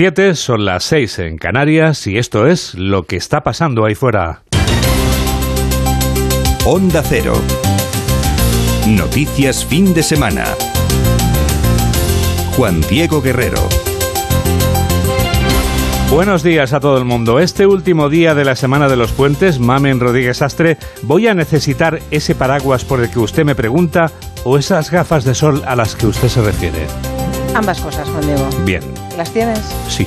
7 son las 6 en Canarias y esto es lo que está pasando ahí fuera. Onda Cero. Noticias fin de semana. Juan Diego Guerrero. Buenos días a todo el mundo. Este último día de la Semana de los Puentes, Mamen Rodríguez Astre, ¿voy a necesitar ese paraguas por el que usted me pregunta o esas gafas de sol a las que usted se refiere? Ambas cosas, Juan Diego. Bien. ¿Las tienes? Sí.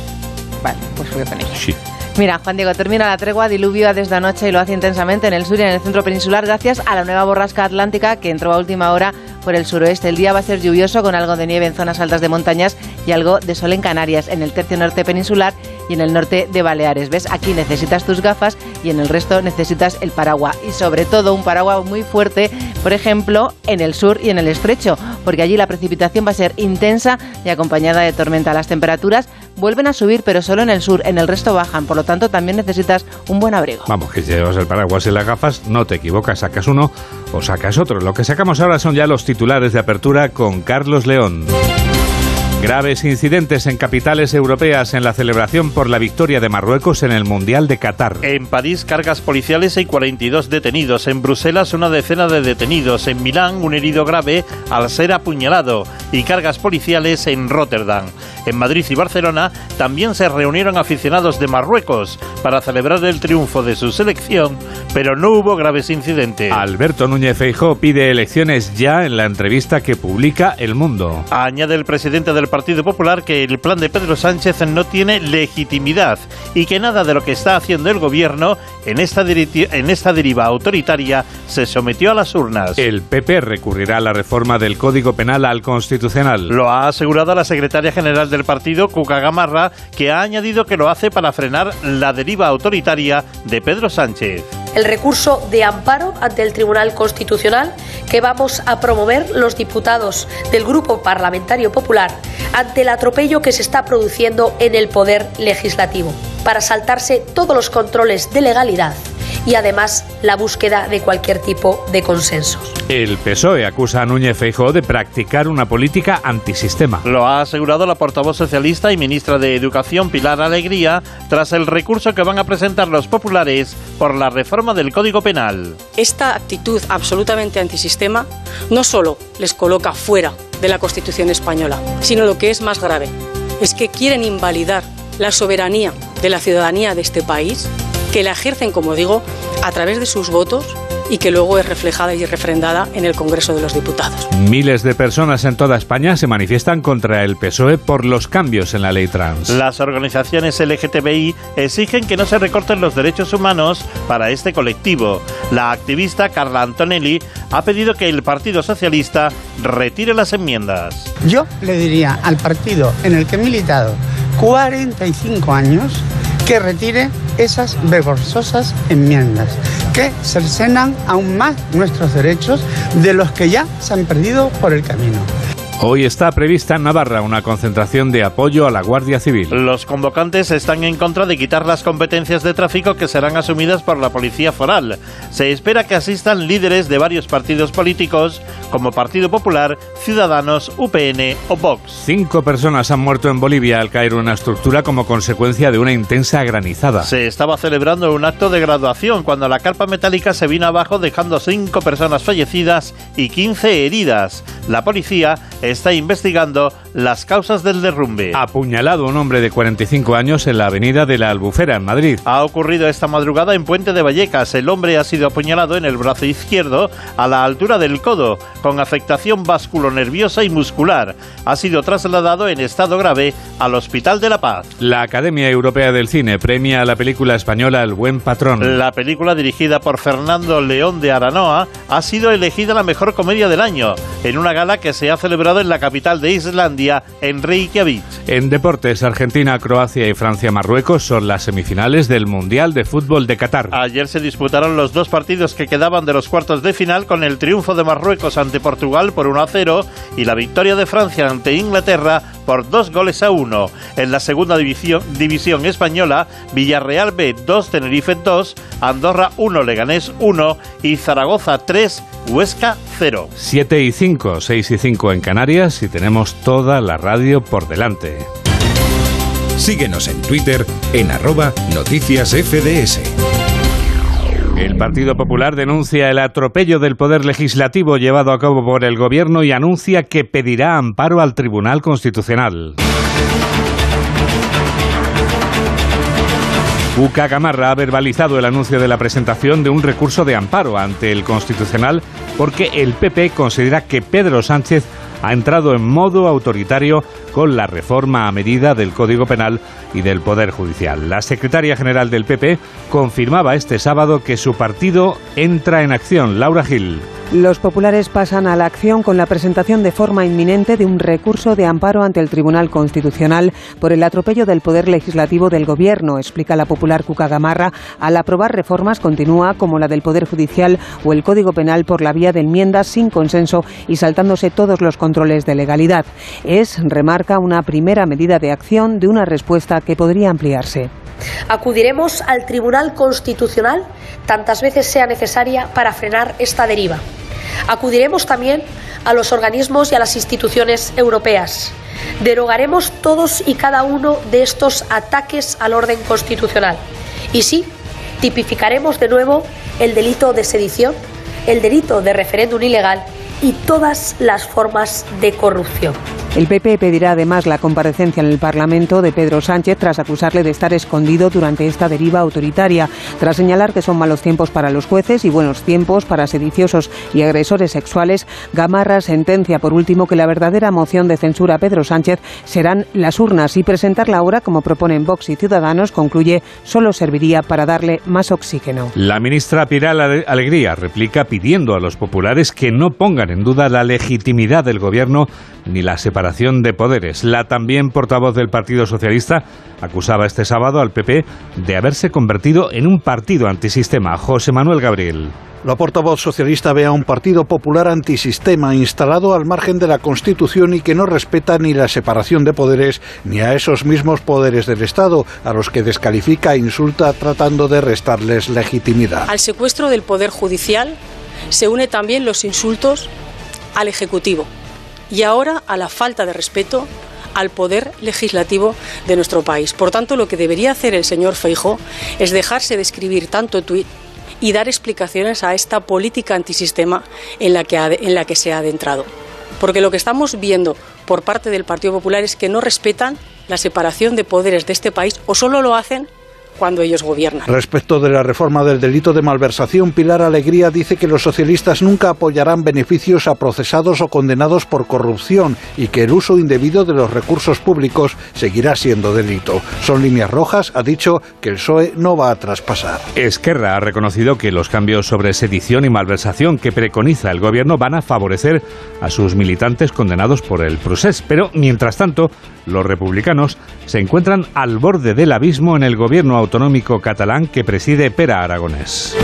Vale, pues voy con ellas. Sí. Mira, Juan Diego, termina la tregua, diluvio desde anoche y lo hace intensamente en el sur y en el centro peninsular gracias a la nueva borrasca atlántica que entró a última hora por el suroeste. El día va a ser lluvioso con algo de nieve en zonas altas de montañas y algo de sol en Canarias, en el tercio norte peninsular y en el norte de Baleares. ¿Ves? Aquí necesitas tus gafas y en el resto necesitas el paraguas. Y sobre todo un paraguas muy fuerte, por ejemplo, en el sur y en el estrecho, porque allí la precipitación va a ser intensa y acompañada de tormenta. Las temperaturas vuelven a subir, pero solo en el sur, en el resto bajan. Por lo tanto, también necesitas un buen abrigo. Vamos, que si llevas el paraguas y las gafas, no te equivocas, sacas uno o sacas otro. Lo que sacamos ahora son ya los titulares de apertura con Carlos León. Graves incidentes en capitales europeas en la celebración por la victoria de Marruecos en el Mundial de Qatar. En París, cargas policiales y 42 detenidos. En Bruselas, una decena de detenidos. En Milán, un herido grave al ser apuñalado. Y cargas policiales en Rotterdam. En Madrid y Barcelona también se reunieron aficionados de Marruecos para celebrar el triunfo de su selección, pero no hubo graves incidentes. Alberto Núñez Feijó pide elecciones ya en la entrevista que publica El Mundo. Añade el presidente del Partido Popular que el plan de Pedro Sánchez no tiene legitimidad y que nada de lo que está haciendo el gobierno en esta, en esta deriva autoritaria se sometió a las urnas. El PP recurrirá a la reforma del Código Penal al Constitucional. Lo ha asegurado la secretaria general del partido, Cuca Gamarra, que ha añadido que lo hace para frenar la deriva autoritaria de Pedro Sánchez el recurso de amparo ante el Tribunal Constitucional que vamos a promover los diputados del Grupo Parlamentario Popular ante el atropello que se está produciendo en el Poder Legislativo, para saltarse todos los controles de legalidad y además la búsqueda de cualquier tipo de consensos. El PSOE acusa a Núñez Feijóo de practicar una política antisistema. Lo ha asegurado la portavoz socialista y ministra de Educación Pilar Alegría tras el recurso que van a presentar los populares por la reforma del Código Penal. Esta actitud absolutamente antisistema no solo les coloca fuera de la Constitución española, sino lo que es más grave, es que quieren invalidar la soberanía de la ciudadanía de este país que la ejercen, como digo, a través de sus votos y que luego es reflejada y refrendada en el Congreso de los Diputados. Miles de personas en toda España se manifiestan contra el PSOE por los cambios en la ley trans. Las organizaciones LGTBI exigen que no se recorten los derechos humanos para este colectivo. La activista Carla Antonelli ha pedido que el Partido Socialista retire las enmiendas. Yo le diría al partido en el que he militado 45 años que retire esas vergonzosas enmiendas que cercenan aún más nuestros derechos de los que ya se han perdido por el camino. Hoy está prevista en Navarra una concentración de apoyo a la Guardia Civil. Los convocantes están en contra de quitar las competencias de tráfico que serán asumidas por la Policía Foral. Se espera que asistan líderes de varios partidos políticos como Partido Popular, Ciudadanos, UPN o Vox. Cinco personas han muerto en Bolivia al caer una estructura como consecuencia de una intensa granizada. Se estaba celebrando un acto de graduación cuando la carpa metálica se vino abajo dejando cinco personas fallecidas y 15 heridas. La policía está investigando las causas del derrumbe. Apuñalado un hombre de 45 años en la avenida de la Albufera, en Madrid. Ha ocurrido esta madrugada en Puente de Vallecas. El hombre ha sido apuñalado en el brazo izquierdo a la altura del codo, con afectación vasculonerviosa y muscular. Ha sido trasladado en estado grave al Hospital de la Paz. La Academia Europea del Cine premia a la película española El Buen Patrón. La película dirigida por Fernando León de Aranoa ha sido elegida la mejor comedia del año, en una gala que se ha celebrado en la capital de Islandia, en Reykjavik. En deportes, Argentina, Croacia y Francia-Marruecos son las semifinales del Mundial de Fútbol de Qatar. Ayer se disputaron los dos partidos que quedaban de los cuartos de final con el triunfo de Marruecos ante Portugal por 1 a 0 y la victoria de Francia ante Inglaterra por dos goles a uno. En la segunda división, división española, Villarreal B 2, Tenerife 2, Andorra 1, Leganés 1 y Zaragoza 3, Huesca 0. 7 y 5, 6 y 5 en Canarias y tenemos toda la radio por delante. Síguenos en Twitter en arroba noticias FDS. El Partido Popular denuncia el atropello del Poder Legislativo llevado a cabo por el Gobierno y anuncia que pedirá amparo al Tribunal Constitucional. Uca Gamarra ha verbalizado el anuncio de la presentación de un recurso de amparo ante el Constitucional porque el PP considera que Pedro Sánchez ha entrado en modo autoritario con la reforma a medida del Código Penal y del Poder Judicial. La secretaria general del PP confirmaba este sábado que su partido entra en acción. Laura Gil. Los populares pasan a la acción con la presentación de forma inminente de un recurso de amparo ante el Tribunal Constitucional por el atropello del Poder Legislativo del Gobierno, explica la popular Cuca Gamarra. Al aprobar reformas continúa como la del Poder Judicial o el Código Penal por la vía de enmiendas sin consenso y saltándose todos los controles de legalidad. Es, remarca, una primera medida de acción de una respuesta que podría ampliarse. Acudiremos al Tribunal Constitucional tantas veces sea necesaria para frenar esta deriva. Acudiremos también a los organismos y a las instituciones europeas. Derogaremos todos y cada uno de estos ataques al orden constitucional. Y sí, tipificaremos de nuevo el delito de sedición, el delito de referéndum ilegal y todas las formas de corrupción. El PP pedirá además la comparecencia en el Parlamento de Pedro Sánchez tras acusarle de estar escondido durante esta deriva autoritaria, tras señalar que son malos tiempos para los jueces y buenos tiempos para sediciosos y agresores sexuales. Gamarra sentencia por último que la verdadera moción de censura a Pedro Sánchez serán las urnas y presentarla ahora, como proponen Vox y Ciudadanos, concluye, solo serviría para darle más oxígeno. La ministra Piral Alegría replica pidiendo a los populares que no pongan en duda la legitimidad del gobierno ni la separación de poderes. La también portavoz del Partido Socialista acusaba este sábado al PP de haberse convertido en un partido antisistema. José Manuel Gabriel. La portavoz socialista ve a un partido popular antisistema instalado al margen de la Constitución y que no respeta ni la separación de poderes ni a esos mismos poderes del Estado, a los que descalifica e insulta tratando de restarles legitimidad. Al secuestro del Poder Judicial se une también los insultos al Ejecutivo y ahora a la falta de respeto al poder legislativo de nuestro país. Por tanto, lo que debería hacer el señor Feijo es dejarse de escribir tanto tuit y dar explicaciones a esta política antisistema en la que, en la que se ha adentrado. Porque lo que estamos viendo por parte del Partido Popular es que no respetan la separación de poderes de este país o solo lo hacen cuando ellos gobiernan. Respecto de la reforma del delito de malversación, Pilar Alegría dice que los socialistas nunca apoyarán beneficios a procesados o condenados por corrupción y que el uso indebido de los recursos públicos seguirá siendo delito. Son líneas rojas, ha dicho que el PSOE no va a traspasar. Esquerra ha reconocido que los cambios sobre sedición y malversación que preconiza el gobierno van a favorecer a sus militantes condenados por el procés, pero mientras tanto, los republicanos se encuentran al borde del abismo en el gobierno autonómico catalán que preside Pera Aragonés.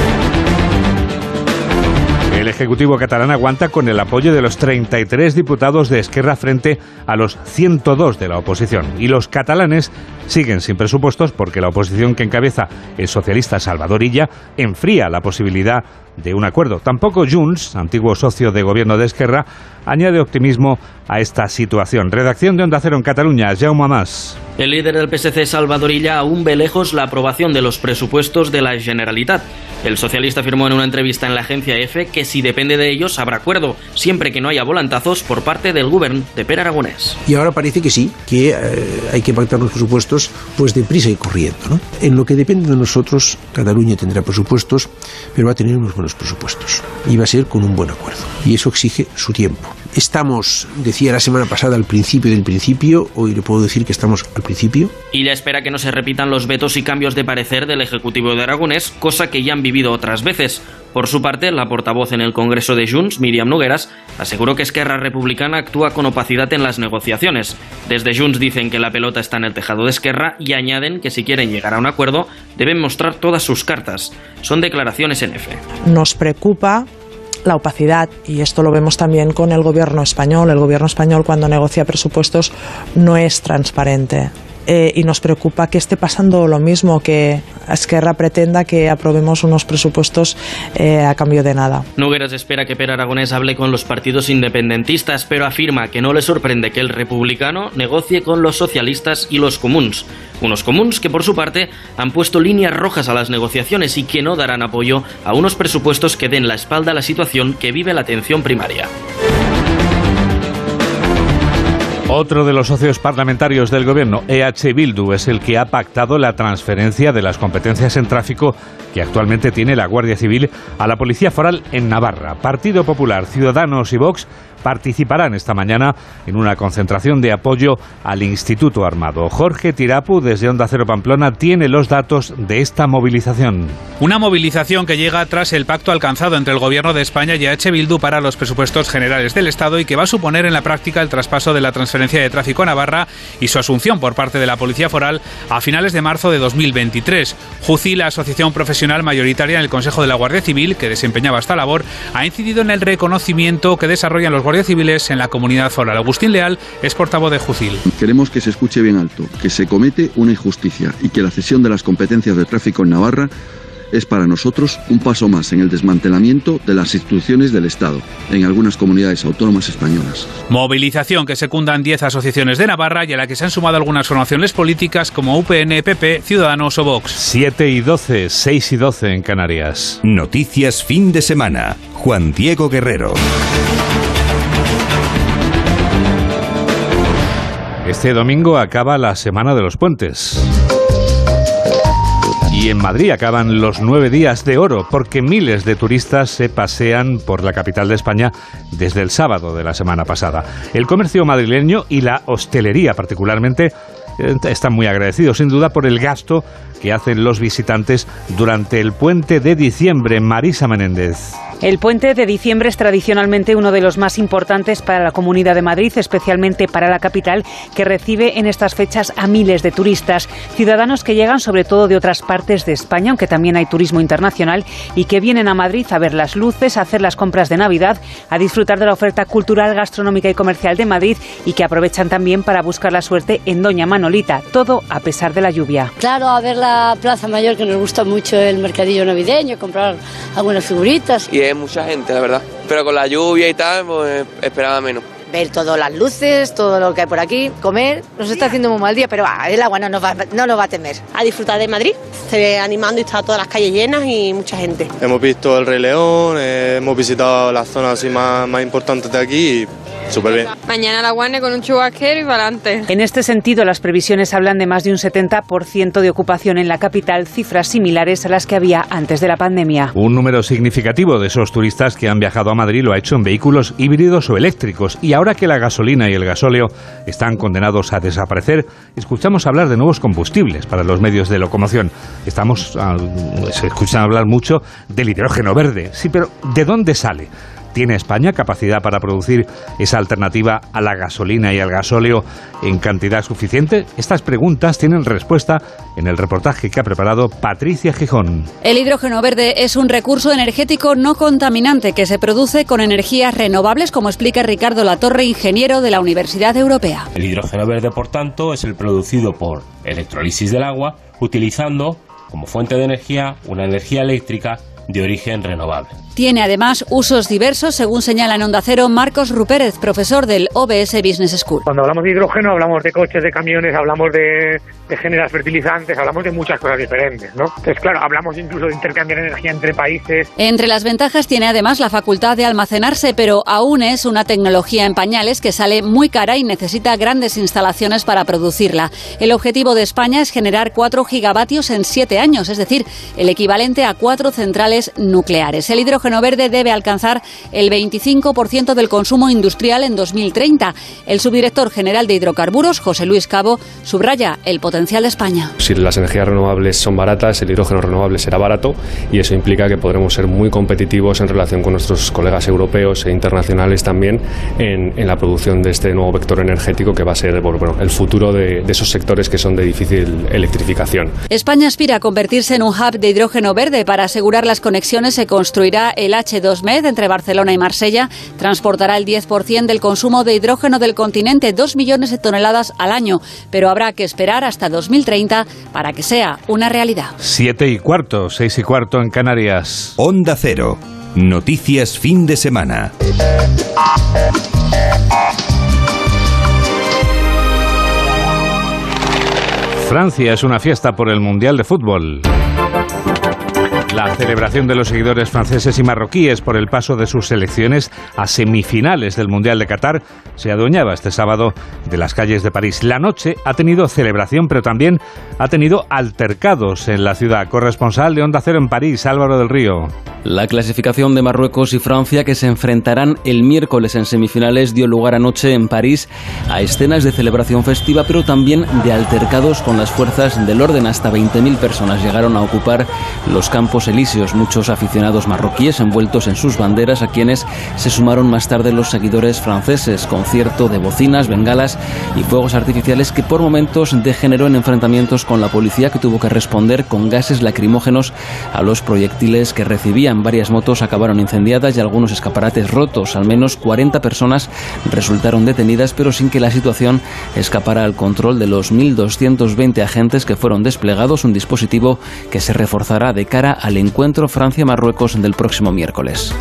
El Ejecutivo catalán aguanta con el apoyo de los 33 diputados de Esquerra frente a los 102 de la oposición. Y los catalanes siguen sin presupuestos porque la oposición que encabeza el socialista Salvador Illa enfría la posibilidad de un acuerdo. Tampoco Junts, antiguo socio de gobierno de Esquerra, añade optimismo a esta situación. Redacción de Onda Cero en Cataluña, Jaume Mas. El líder del PSC, Salvador Illa, aún ve lejos la aprobación de los presupuestos de la Generalitat. El socialista afirmó en una entrevista en la agencia EFE que si depende de ellos habrá acuerdo, siempre que no haya volantazos por parte del gobierno de Per Aragonés. Y ahora parece que sí, que eh, hay que pactar los presupuestos pues deprisa y corriendo. ¿no? En lo que depende de nosotros, Cataluña tendrá presupuestos, pero va a tener unos buenos presupuestos. Y va a ser con un buen acuerdo. Y eso exige su tiempo. Estamos, decía la semana pasada, al principio del principio, hoy le puedo decir que estamos al principio. Y ya espera que no se repitan los vetos y cambios de parecer del Ejecutivo de Aragonés, cosa que ya han vivido otras veces. Por su parte, la portavoz en el Congreso de Junts, Miriam Nogueras, aseguró que Esquerra Republicana actúa con opacidad en las negociaciones. Desde Junts dicen que la pelota está en el tejado de Esquerra y añaden que si quieren llegar a un acuerdo deben mostrar todas sus cartas. Son declaraciones en F. Nos preocupa la opacidad y esto lo vemos también con el gobierno español. El gobierno español cuando negocia presupuestos no es transparente. Eh, y nos preocupa que esté pasando lo mismo, que Esquerra pretenda que aprobemos unos presupuestos eh, a cambio de nada. Nogueras espera que Per Aragonés hable con los partidos independentistas, pero afirma que no le sorprende que el republicano negocie con los socialistas y los comuns. Unos comuns que por su parte han puesto líneas rojas a las negociaciones y que no darán apoyo a unos presupuestos que den la espalda a la situación que vive la atención primaria. Otro de los socios parlamentarios del gobierno, EH Bildu, es el que ha pactado la transferencia de las competencias en tráfico que actualmente tiene la Guardia Civil a la Policía Foral en Navarra. Partido Popular, Ciudadanos y Vox participarán esta mañana en una concentración de apoyo al Instituto Armado. Jorge Tirapu, desde Onda Cero Pamplona, tiene los datos de esta movilización. Una movilización que llega tras el pacto alcanzado entre el Gobierno de España y H. Bildu para los presupuestos generales del Estado y que va a suponer en la práctica el traspaso de la transferencia de tráfico a Navarra y su asunción por parte de la Policía Foral a finales de marzo de 2023. JUCI, la asociación profesional mayoritaria en el Consejo de la Guardia Civil, que desempeñaba esta labor, ha incidido en el reconocimiento que desarrollan los guardias civiles en la comunidad foral. Agustín Leal es portavoz de Jucil. Queremos que se escuche bien alto, que se comete una injusticia y que la cesión de las competencias de tráfico en Navarra es para nosotros un paso más en el desmantelamiento de las instituciones del Estado en algunas comunidades autónomas españolas. Movilización que secundan 10 asociaciones de Navarra y a la que se han sumado algunas formaciones políticas como UPN, PP, Ciudadanos o Vox. 7 y 12, 6 y 12 en Canarias. Noticias fin de semana. Juan Diego Guerrero. Este domingo acaba la Semana de los Puentes. Y en Madrid acaban los nueve días de oro porque miles de turistas se pasean por la capital de España desde el sábado de la semana pasada. El comercio madrileño y la hostelería particularmente eh, están muy agradecidos sin duda por el gasto que hacen los visitantes durante el puente de diciembre. Marisa Menéndez. El puente de diciembre es tradicionalmente uno de los más importantes para la Comunidad de Madrid, especialmente para la capital, que recibe en estas fechas a miles de turistas, ciudadanos que llegan sobre todo de otras partes de España, aunque también hay turismo internacional, y que vienen a Madrid a ver las luces, a hacer las compras de Navidad, a disfrutar de la oferta cultural, gastronómica y comercial de Madrid, y que aprovechan también para buscar la suerte en Doña Manolita, todo a pesar de la lluvia. Claro, a ver la Plaza Mayor, que nos gusta mucho el mercadillo navideño, comprar algunas figuritas mucha gente, la verdad. Pero con la lluvia y tal, pues esperaba menos ver todas las luces, todo lo que hay por aquí, comer. Nos está haciendo muy mal día, pero el agua no nos, va, no nos va a temer. A disfrutar de Madrid, se ve animando y está todas las calles llenas y mucha gente. Hemos visto el Rey León, eh, hemos visitado las zonas así más, más importantes de aquí y súper bien. Mañana la guane con un chubasquero y para adelante. En este sentido, las previsiones hablan de más de un 70% de ocupación en la capital, cifras similares a las que había antes de la pandemia. Un número significativo de esos turistas que han viajado a Madrid lo ha hecho en vehículos híbridos o eléctricos y ahora que la gasolina y el gasóleo están condenados a desaparecer, escuchamos hablar de nuevos combustibles para los medios de locomoción. Estamos, ah, se escuchan hablar mucho del hidrógeno verde. Sí, pero ¿de dónde sale? ¿Tiene España capacidad para producir esa alternativa a la gasolina y al gasóleo en cantidad suficiente? Estas preguntas tienen respuesta en el reportaje que ha preparado Patricia Gijón. El hidrógeno verde es un recurso energético no contaminante que se produce con energías renovables, como explica Ricardo Latorre, ingeniero de la Universidad Europea. El hidrógeno verde, por tanto, es el producido por electrólisis del agua, utilizando como fuente de energía una energía eléctrica de origen renovable. Tiene además usos diversos, según señala en Onda Cero Marcos Rupérez, profesor del OBS Business School. Cuando hablamos de hidrógeno hablamos de coches, de camiones, hablamos de, de generas fertilizantes, hablamos de muchas cosas diferentes, ¿no? Entonces, claro, hablamos incluso de intercambiar energía entre países. Entre las ventajas tiene además la facultad de almacenarse, pero aún es una tecnología en pañales que sale muy cara y necesita grandes instalaciones para producirla. El objetivo de España es generar 4 gigavatios en 7 años, es decir, el equivalente a 4 centrales nucleares. El hidrógeno hidrógeno verde debe alcanzar el 25% del consumo industrial en 2030. El subdirector general de hidrocarburos, José Luis Cabo, subraya el potencial de España. Si las energías renovables son baratas, el hidrógeno renovable será barato y eso implica que podremos ser muy competitivos en relación con nuestros colegas europeos e internacionales también en, en la producción de este nuevo vector energético que va a ser bueno, el futuro de, de esos sectores que son de difícil electrificación. España aspira a convertirse en un hub de hidrógeno verde para asegurar las conexiones se construirá el H2Med entre Barcelona y Marsella. Transportará el 10% del consumo de hidrógeno del continente, 2 millones de toneladas al año. Pero habrá que esperar hasta 2030 para que sea una realidad. Siete y cuarto, seis y cuarto en Canarias. Onda Cero. Noticias fin de semana. Francia es una fiesta por el Mundial de Fútbol. La celebración de los seguidores franceses y marroquíes por el paso de sus selecciones a semifinales del Mundial de Qatar se adueñaba este sábado de las calles de París. La noche ha tenido celebración, pero también ha tenido altercados en la ciudad. Corresponsal de Onda Cero en París, Álvaro del Río. La clasificación de Marruecos y Francia que se enfrentarán el miércoles en semifinales dio lugar anoche en París a escenas de celebración festiva, pero también de altercados con las fuerzas del orden. Hasta 20.000 personas llegaron a ocupar los campos elíseos, muchos aficionados marroquíes envueltos en sus banderas, a quienes se sumaron más tarde los seguidores franceses, concierto de bocinas, bengalas y fuegos artificiales que por momentos degeneró en enfrentamientos con la policía que tuvo que responder con gases lacrimógenos a los proyectiles que recibían. Varias motos acabaron incendiadas y algunos escaparates rotos. Al menos 40 personas resultaron detenidas, pero sin que la situación escapara al control de los 1.220 agentes que fueron desplegados, un dispositivo que se reforzará de cara al encuentro Francia-Marruecos del próximo miércoles.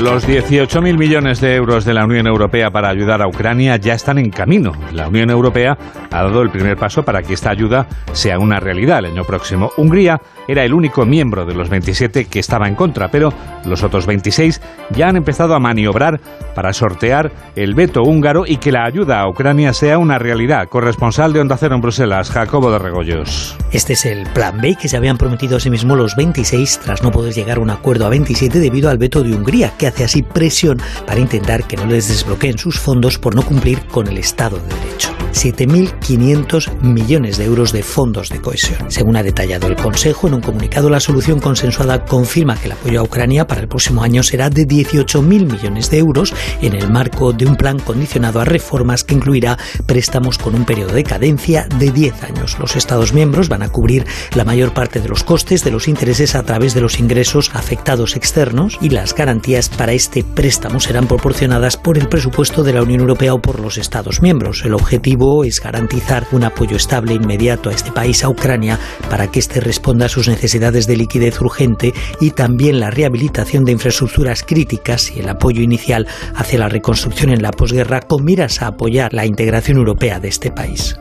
Los 18.000 millones de euros de la Unión Europea para ayudar a Ucrania ya están en camino. La Unión Europea ha dado el primer paso para que esta ayuda sea una realidad el año próximo. Hungría era el único miembro de los 27 que estaba en contra, pero los otros 26 ya han empezado a maniobrar para sortear el veto húngaro y que la ayuda a Ucrania sea una realidad. Corresponsal de Onda Cero en Bruselas, Jacobo de Regoyos. Este es el plan B que se habían prometido a sí mismos los 26 tras no poder llegar a un acuerdo a 27 debido al veto de Hungría, que hace así presión para intentar que no les desbloqueen sus fondos por no cumplir con el Estado de Derecho. 7.500 millones de euros de fondos de cohesión. Según ha detallado el Consejo, en un comunicado la solución consensuada confirma que el apoyo a Ucrania para el próximo año será de 18.000 millones de euros en el marco de un plan condicionado a reformas que incluirá préstamos con un periodo de cadencia de 10 años. Los Estados miembros van a cubrir la mayor parte de los costes de los intereses a través de los ingresos afectados externos y las garantías para este préstamo serán proporcionadas por el presupuesto de la Unión Europea o por los Estados miembros. El objetivo es garantizar un apoyo estable e inmediato a este país, a Ucrania, para que éste responda a sus necesidades de liquidez urgente y también la rehabilitación de infraestructuras críticas y el apoyo inicial hacia la reconstrucción en la posguerra con miras a apoyar la integración europea de este país.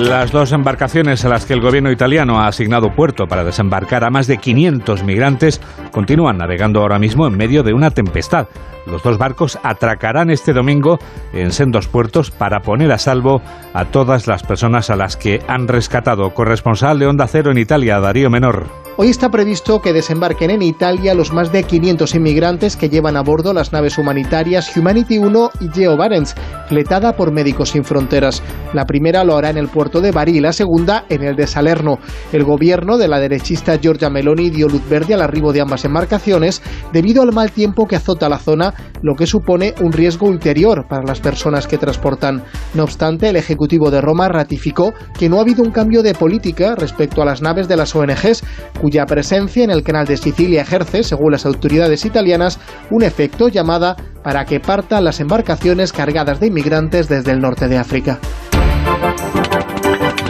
Las dos embarcaciones a las que el gobierno italiano ha asignado puerto para desembarcar a más de 500 migrantes continúan navegando ahora mismo en medio de una tempestad. Los dos barcos atracarán este domingo en sendos puertos para poner a salvo a todas las personas a las que han rescatado. Corresponsal de Onda Cero en Italia, Darío Menor. Hoy está previsto que desembarquen en Italia los más de 500 inmigrantes que llevan a bordo las naves humanitarias Humanity 1 y Geo Barents, fletada por Médicos Sin Fronteras. La primera lo hará en el puerto de Bari y la segunda en el de Salerno. El gobierno de la derechista Giorgia Meloni dio luz verde al arribo de ambas embarcaciones debido al mal tiempo que azota la zona, lo que supone un riesgo ulterior para las personas que transportan. No obstante, el Ejecutivo de Roma ratificó que no ha habido un cambio de política respecto a las naves de las ONGs cuya presencia en el canal de Sicilia ejerce, según las autoridades italianas, un efecto llamada para que partan las embarcaciones cargadas de inmigrantes desde el norte de África.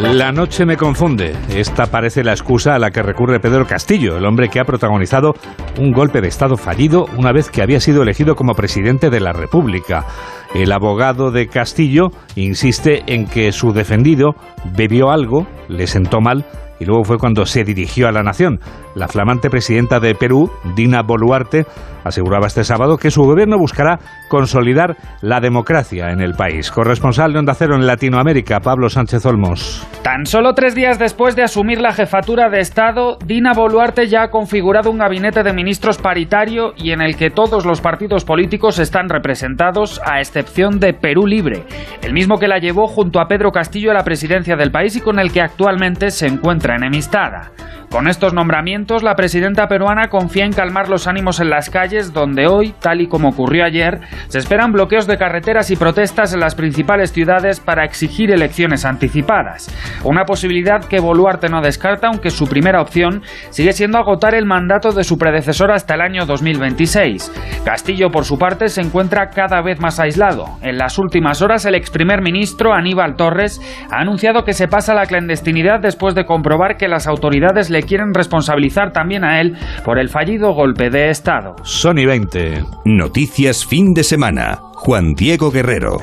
La noche me confunde. Esta parece la excusa a la que recurre Pedro Castillo, el hombre que ha protagonizado un golpe de Estado fallido una vez que había sido elegido como presidente de la República. El abogado de Castillo insiste en que su defendido bebió algo, le sentó mal y luego fue cuando se dirigió a la nación. La flamante presidenta de Perú, Dina Boluarte, aseguraba este sábado que su gobierno buscará consolidar la democracia en el país. Corresponsal de Onda Cero en Latinoamérica, Pablo Sánchez Olmos. Tan solo tres días después de asumir la jefatura de Estado, Dina Boluarte ya ha configurado un gabinete de ministros paritario y en el que todos los partidos políticos están representados, a excepción de Perú Libre, el mismo que la llevó junto a Pedro Castillo a la presidencia del país y con el que actualmente se encuentra encuentra enemistada. Con estos nombramientos, la presidenta peruana confía en calmar los ánimos en las calles, donde hoy, tal y como ocurrió ayer, se esperan bloqueos de carreteras y protestas en las principales ciudades para exigir elecciones anticipadas. Una posibilidad que Boluarte no descarta, aunque su primera opción sigue siendo agotar el mandato de su predecesor hasta el año 2026. Castillo, por su parte, se encuentra cada vez más aislado. En las últimas horas, el ex primer ministro Aníbal Torres ha anunciado que se pasa a la clandestinidad después de comprobar que las autoridades le quieren responsabilizar también a él por el fallido golpe de Estado. Sony 20. Noticias fin de semana. Juan Diego Guerrero.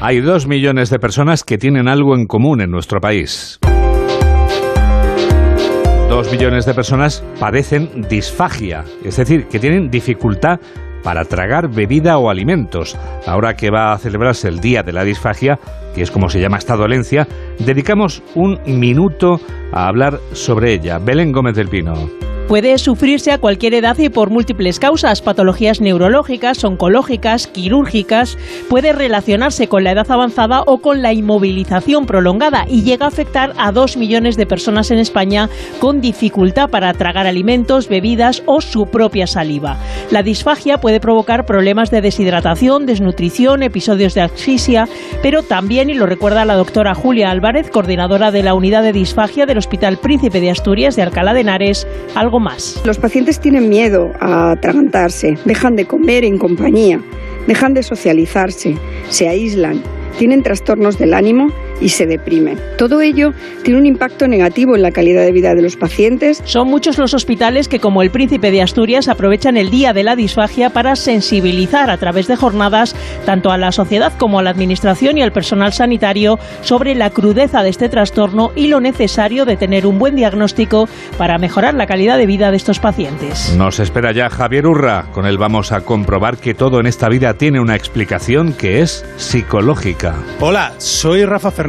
Hay dos millones de personas que tienen algo en común en nuestro país. Dos millones de personas padecen disfagia, es decir, que tienen dificultad para tragar bebida o alimentos. Ahora que va a celebrarse el Día de la Disfagia, que es como se llama esta dolencia, dedicamos un minuto a hablar sobre ella. Belén Gómez del Pino. Puede sufrirse a cualquier edad y por múltiples causas, patologías neurológicas, oncológicas, quirúrgicas, puede relacionarse con la edad avanzada o con la inmovilización prolongada y llega a afectar a dos millones de personas en España con dificultad para tragar alimentos, bebidas o su propia saliva. La disfagia puede provocar problemas de deshidratación, desnutrición, episodios de asfixia, pero también, y lo recuerda la doctora Julia Álvarez, coordinadora de la unidad de disfagia del Hospital Príncipe de Asturias de Alcalá de Henares, algo Los pacientes tienen miedo a atragantarse, dejan de comer en compañía, dejan de socializarse, se aíslan, tienen trastornos del ánimo y se deprimen. Todo ello tiene un impacto negativo en la calidad de vida de los pacientes. Son muchos los hospitales que, como el Príncipe de Asturias, aprovechan el Día de la Disfagia para sensibilizar a través de jornadas tanto a la sociedad como a la Administración y al personal sanitario sobre la crudeza de este trastorno y lo necesario de tener un buen diagnóstico para mejorar la calidad de vida de estos pacientes. Nos espera ya Javier Urra. Con él vamos a comprobar que todo en esta vida tiene una explicación que es psicológica. Hola, soy Rafa Fernández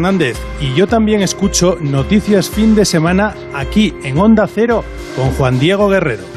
Y yo también escucho Noticias Fin de Semana aquí en Onda Cero con Juan Diego Guerrero.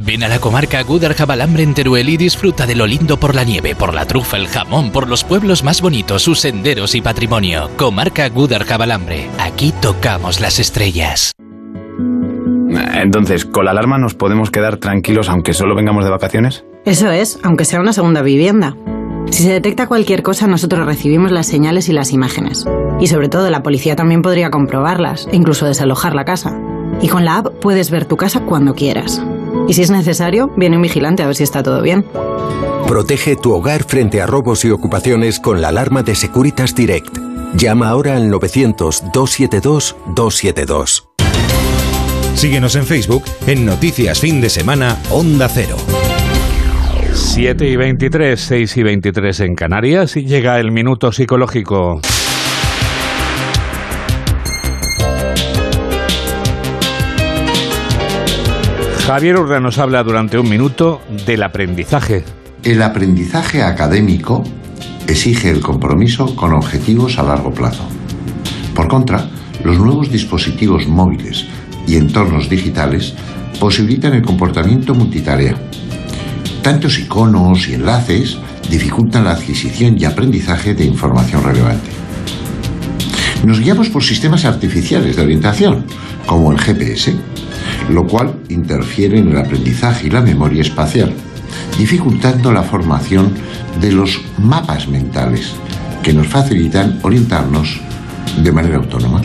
Ven a la comarca Gudar Jabalambre en Teruel y disfruta de lo lindo por la nieve, por la trufa, el jamón, por los pueblos más bonitos, sus senderos y patrimonio. Comarca Gudar Jabalambre. Aquí tocamos las estrellas. Entonces, ¿con la alarma nos podemos quedar tranquilos aunque solo vengamos de vacaciones? Eso es, aunque sea una segunda vivienda. Si se detecta cualquier cosa, nosotros recibimos las señales y las imágenes. Y sobre todo, la policía también podría comprobarlas e incluso desalojar la casa. Y con la app puedes ver tu casa cuando quieras. Y si es necesario, viene un vigilante a ver si está todo bien. Protege tu hogar frente a robos y ocupaciones con la alarma de Securitas Direct. Llama ahora al 900-272-272. Síguenos en Facebook en Noticias Fin de Semana Onda Cero. 7 y 23, 6 y 23 en Canarias y llega el minuto psicológico. Javier Urra nos habla durante un minuto del aprendizaje. El aprendizaje académico exige el compromiso con objetivos a largo plazo. Por contra, los nuevos dispositivos móviles y entornos digitales posibilitan el comportamiento multitarea. Tantos iconos y enlaces dificultan la adquisición y aprendizaje de información relevante. Nos guiamos por sistemas artificiales de orientación, como el GPS, lo cual interfiere en el aprendizaje y la memoria espacial, dificultando la formación de los mapas mentales que nos facilitan orientarnos de manera autónoma.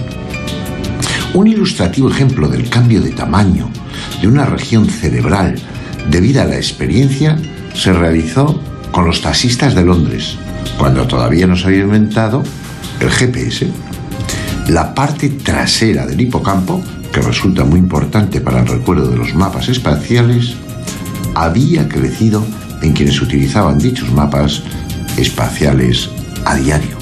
Un ilustrativo ejemplo del cambio de tamaño de una región cerebral debido a la experiencia se realizó con los taxistas de Londres, cuando todavía no se había inventado el GPS la parte trasera del hipocampo, que resulta muy importante para el recuerdo de los mapas espaciales, había crecido en quienes utilizaban dichos mapas espaciales a diario.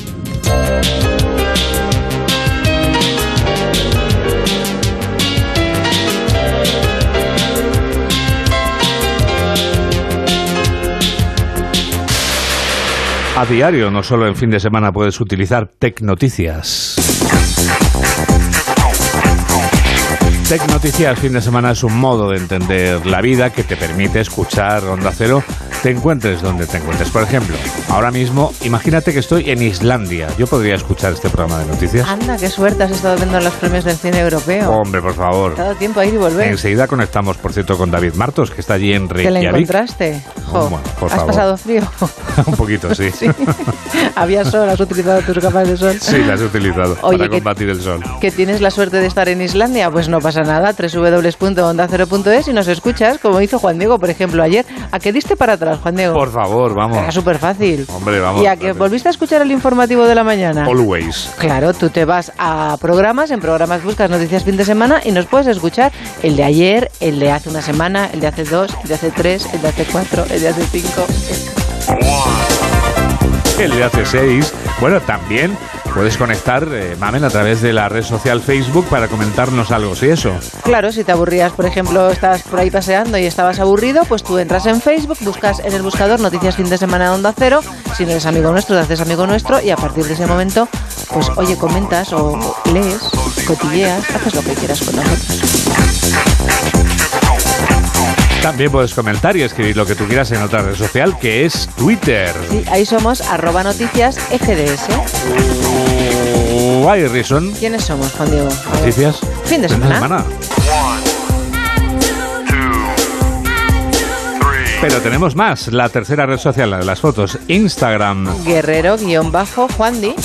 A diario, no solo en fin de semana puedes utilizar Tecnoticias. Tech Noticias fin de semana es un modo de entender la vida que te permite escuchar Onda Cero, te encuentres donde te encuentres. Por ejemplo, ahora mismo, imagínate que estoy en Islandia. Yo podría escuchar este programa de noticias. Anda, qué suerte has estado viendo los premios del cine europeo. Hombre, por favor. Todo tiempo a ir y volver. Enseguida conectamos, por cierto, con David Martos, que está allí en ¿Que Reykjavik. le encontraste? Jo, Bueno, por ¿Has favor. pasado frío? un poquito, sí. Sí. Había sol, has utilizado tus gafas de sol. Sí, las he utilizado Oye, para que- combatir el sol. Que tienes la suerte de estar en Islandia, pues no pasa nada. www.ondacero.es y nos escuchas, como hizo Juan Diego, por ejemplo, ayer. ¿A qué diste para atrás, Juan Diego? Por favor, vamos. Era súper fácil. Hombre, vamos. ¿Y a que volviste a escuchar el informativo de la mañana? Always. Claro, tú te vas a programas, en programas buscas noticias fin de semana y nos puedes escuchar el de ayer, el de hace una semana, el de hace dos, el de hace tres, el de hace cuatro, el de hace cinco. El de hace seis. Bueno, también puedes conectar, eh, Mamen, a través de la red social Facebook para comentarnos algo, si eso. Claro, si te aburrías, por ejemplo, estabas por ahí paseando y estabas aburrido, pues tú entras en Facebook, buscas en el buscador Noticias Fin de Semana Onda Cero, si no eres amigo nuestro, te haces amigo nuestro y a partir de ese momento, pues oye, comentas o lees, cotilleas, haces lo que quieras con nosotros. También puedes comentar y escribir lo que tú quieras en otra red social, que es Twitter. Sí, ahí somos arroba noticias FDS. Why reason? ¿Quiénes somos, Juan Diego? Noticias. Fin de semana. Pero tenemos más, la tercera red social, la de las fotos, Instagram. Guerrero-Juan Di.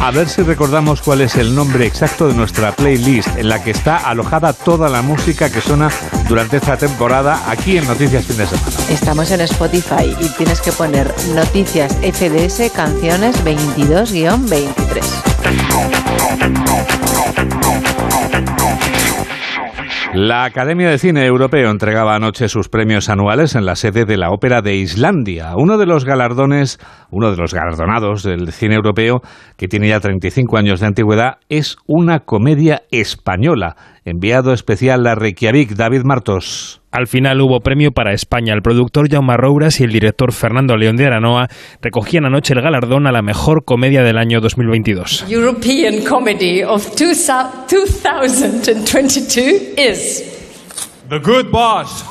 A ver si recordamos cuál es el nombre exacto de nuestra playlist en la que está alojada toda la música que suena durante esta temporada aquí en Noticias Fin de Semana. Estamos en Spotify y tienes que poner Noticias FDS Canciones 22-23. La Academia de Cine Europeo entregaba anoche sus premios anuales en la sede de la Ópera de Islandia, uno de los galardones, uno de los galardonados del cine europeo que tiene ya 35 años de antigüedad, es una comedia española. Enviado especial a Reykjavik, David Martos. Al final hubo premio para España. El productor Jaume Rouras y el director Fernando León de Aranoa recogían anoche el galardón a la mejor comedia del año 2022. European Comedy of 2022 is The Good Boss.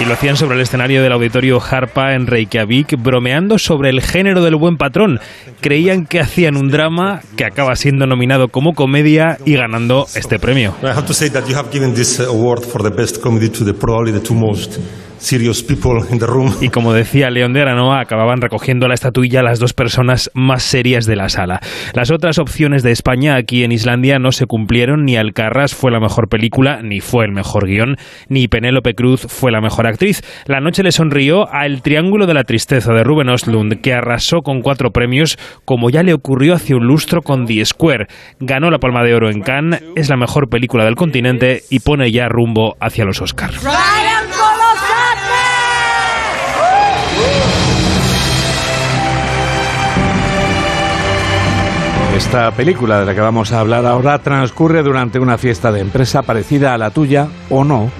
Y lo hacían sobre el escenario del auditorio Harpa en Reykjavik, bromeando sobre el género del buen patrón. Creían que hacían un drama que acaba siendo nominado como comedia y ganando este premio. Serious people in the room. Y como decía León de Aranoa, acababan recogiendo la estatuilla las dos personas más serias de la sala. Las otras opciones de España aquí en Islandia no se cumplieron, ni Alcarras fue la mejor película, ni fue el mejor guion, ni Penélope Cruz fue la mejor actriz. La noche le sonrió a El Triángulo de la Tristeza de Ruben Östlund, que arrasó con cuatro premios, como ya le ocurrió hace un lustro con The Square. Ganó la Palma de Oro en Cannes, es la mejor película del continente y pone ya rumbo hacia los Oscars. Esta película de la que vamos a hablar ahora transcurre durante una fiesta de empresa parecida a la tuya o no.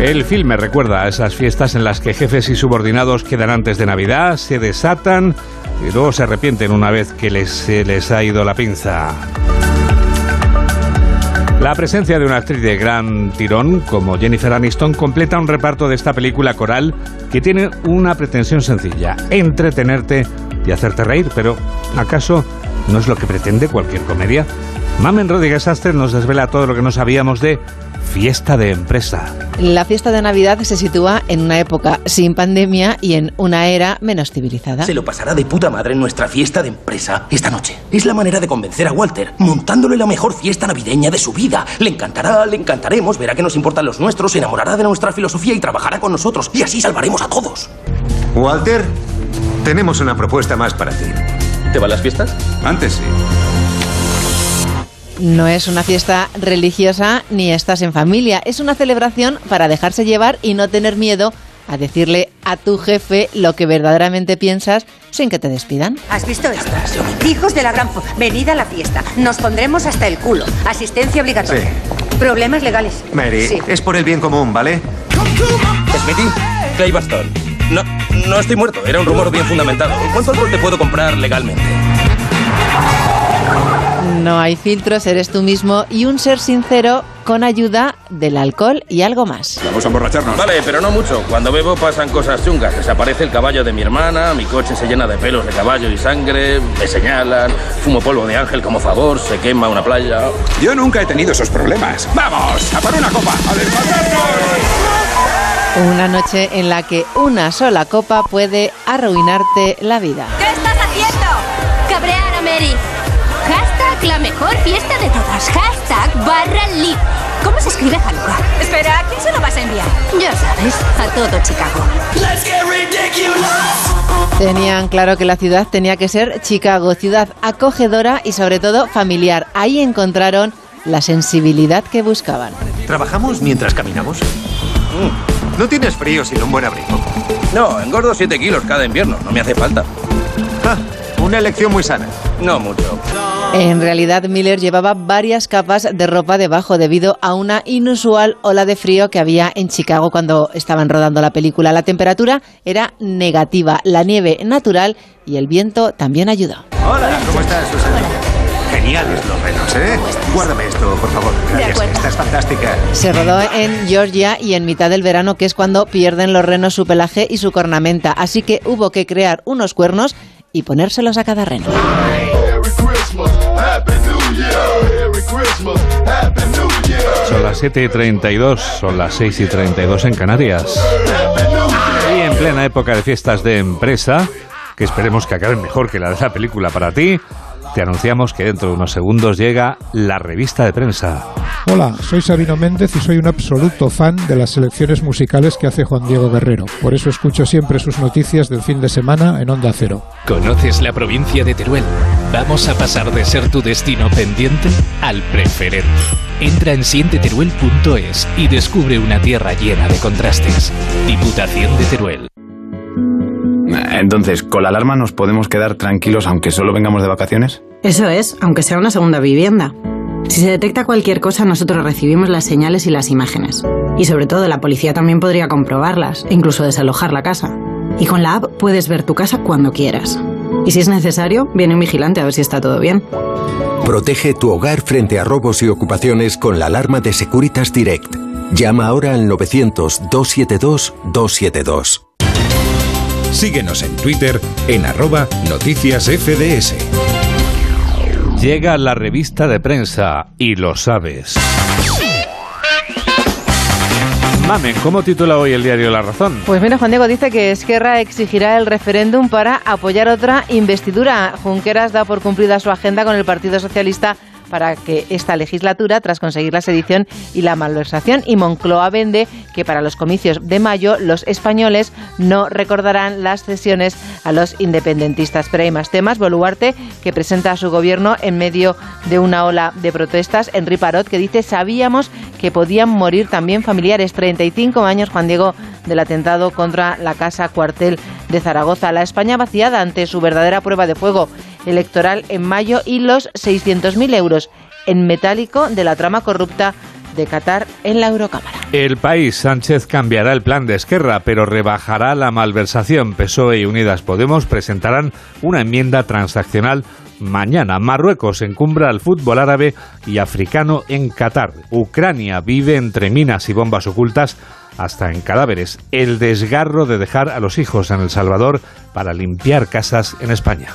El filme recuerda a esas fiestas en las que jefes y subordinados quedan antes de Navidad, se desatan y luego se arrepienten una vez que les, se les ha ido la pinza. La presencia de una actriz de gran tirón como Jennifer Aniston completa un reparto de esta película coral que tiene una pretensión sencilla, entretenerte y hacerte reír, pero ¿acaso no es lo que pretende cualquier comedia? Mamen Rodríguez Aster nos desvela todo lo que no sabíamos de Fiesta de Empresa. La fiesta de Navidad se sitúa en una época sin pandemia y en una era menos civilizada. Se lo pasará de puta madre en nuestra fiesta de empresa esta noche. Es la manera de convencer a Walter, montándole la mejor fiesta navideña de su vida. Le encantará, le encantaremos, verá que nos importan los nuestros, se enamorará de nuestra filosofía y trabajará con nosotros. Y así salvaremos a todos. Walter, tenemos una propuesta más para ti. ¿Te van las fiestas? Antes sí. No es una fiesta religiosa ni estás en familia. Es una celebración para dejarse llevar y no tener miedo a decirle a tu jefe lo que verdaderamente piensas sin que te despidan. ¿Has visto esto? Hijos de la gran... Venid a la fiesta. Nos pondremos hasta el culo. Asistencia obligatoria. Problemas legales. Mary, Sí. es por el bien común, ¿vale? Smithy, Clay Bastón. No, no estoy muerto, era un rumor bien fundamentado. ¿Cuánto alcohol te puedo comprar legalmente? No hay filtros, eres tú mismo y un ser sincero con ayuda del alcohol y algo más. Vamos a emborracharnos. Vale, pero no mucho. Cuando bebo pasan cosas chungas. Desaparece el caballo de mi hermana, mi coche se llena de pelos de caballo y sangre, me señalan, fumo polvo de ángel como favor, se quema una playa. Yo nunca he tenido esos problemas. ¡Vamos! ¡A por una copa! ¡A! Una noche en la que una sola copa puede arruinarte la vida. ¿Qué estás haciendo? Cabrear a Mary. Hashtag la mejor fiesta de todas. Hashtag barra live. ¿Cómo se escribe Hanukkah? Espera, ¿a quién se lo vas a enviar? Ya sabes, a todo Chicago. Tenían claro que la ciudad tenía que ser Chicago, ciudad acogedora y sobre todo familiar. Ahí encontraron la sensibilidad que buscaban. ¿Trabajamos mientras caminamos? No tienes frío sin un buen abrigo. No, engordo 7 kilos cada invierno, no me hace falta. una elección muy sana. No mucho. En realidad, Miller llevaba varias capas de ropa debajo debido a una inusual ola de frío que había en Chicago cuando estaban rodando la película. La temperatura era negativa, la nieve natural y el viento también ayudó. Hola, ¿cómo estás, Susana? Geniales los renos, ¿eh? Guárdame esto, por favor. Gracias, acuerdo. esta es fantástica. Se rodó en Georgia y en mitad del verano, que es cuando pierden los renos su pelaje y su cornamenta. Así que hubo que crear unos cuernos y ponérselos a cada reno. Son las 7 y 32, son las 6 y 32 en Canarias. Y en plena época de fiestas de empresa, que esperemos que acaben mejor que la de la película para ti, te anunciamos que dentro de unos segundos llega la revista de prensa. Hola, soy Sabino Méndez y soy un absoluto fan de las selecciones musicales que hace Juan Diego Guerrero. Por eso escucho siempre sus noticias del fin de semana en Onda Cero. ¿Conoces la provincia de Teruel? Vamos a pasar de ser tu destino pendiente al preferente. Entra en sienteteruel.es y descubre una tierra llena de contrastes. Diputación de Teruel. Entonces, ¿con la alarma nos podemos quedar tranquilos aunque solo vengamos de vacaciones? Eso es, aunque sea una segunda vivienda. Si se detecta cualquier cosa, nosotros recibimos las señales y las imágenes. Y sobre todo, la policía también podría comprobarlas e incluso desalojar la casa. Y con la app puedes ver tu casa cuando quieras. Y si es necesario, viene un vigilante a ver si está todo bien. Protege tu hogar frente a robos y ocupaciones con la alarma de Securitas Direct. Llama ahora al 900-272-272. Síguenos en Twitter en arroba noticias FDS. Llega la revista de prensa y lo sabes. Mamen, ¿cómo titula hoy el diario La Razón? Pues mira, Juan Diego dice que Esquerra exigirá el referéndum para apoyar otra investidura. Junqueras da por cumplida su agenda con el Partido Socialista para que esta legislatura, tras conseguir la sedición y la malversación, y Moncloa vende que para los comicios de mayo los españoles no recordarán las cesiones a los independentistas. Pero hay más temas. Boluarte, que presenta a su gobierno en medio de una ola de protestas. Henry Parot, que dice sabíamos que podían morir también familiares. 35 años, Juan Diego, del atentado contra la casa cuartel de Zaragoza. La España vaciada ante su verdadera prueba de fuego electoral en mayo y los 600.000 euros en metálico de la trama corrupta de Qatar en la Eurocámara. El país Sánchez cambiará el plan de Esquerra, pero rebajará la malversación. PSOE y Unidas Podemos presentarán una enmienda transaccional mañana. Marruecos encumbra al fútbol árabe y africano en Qatar. Ucrania vive entre minas y bombas ocultas hasta en cadáveres. El desgarro de dejar a los hijos en El Salvador para limpiar casas en España.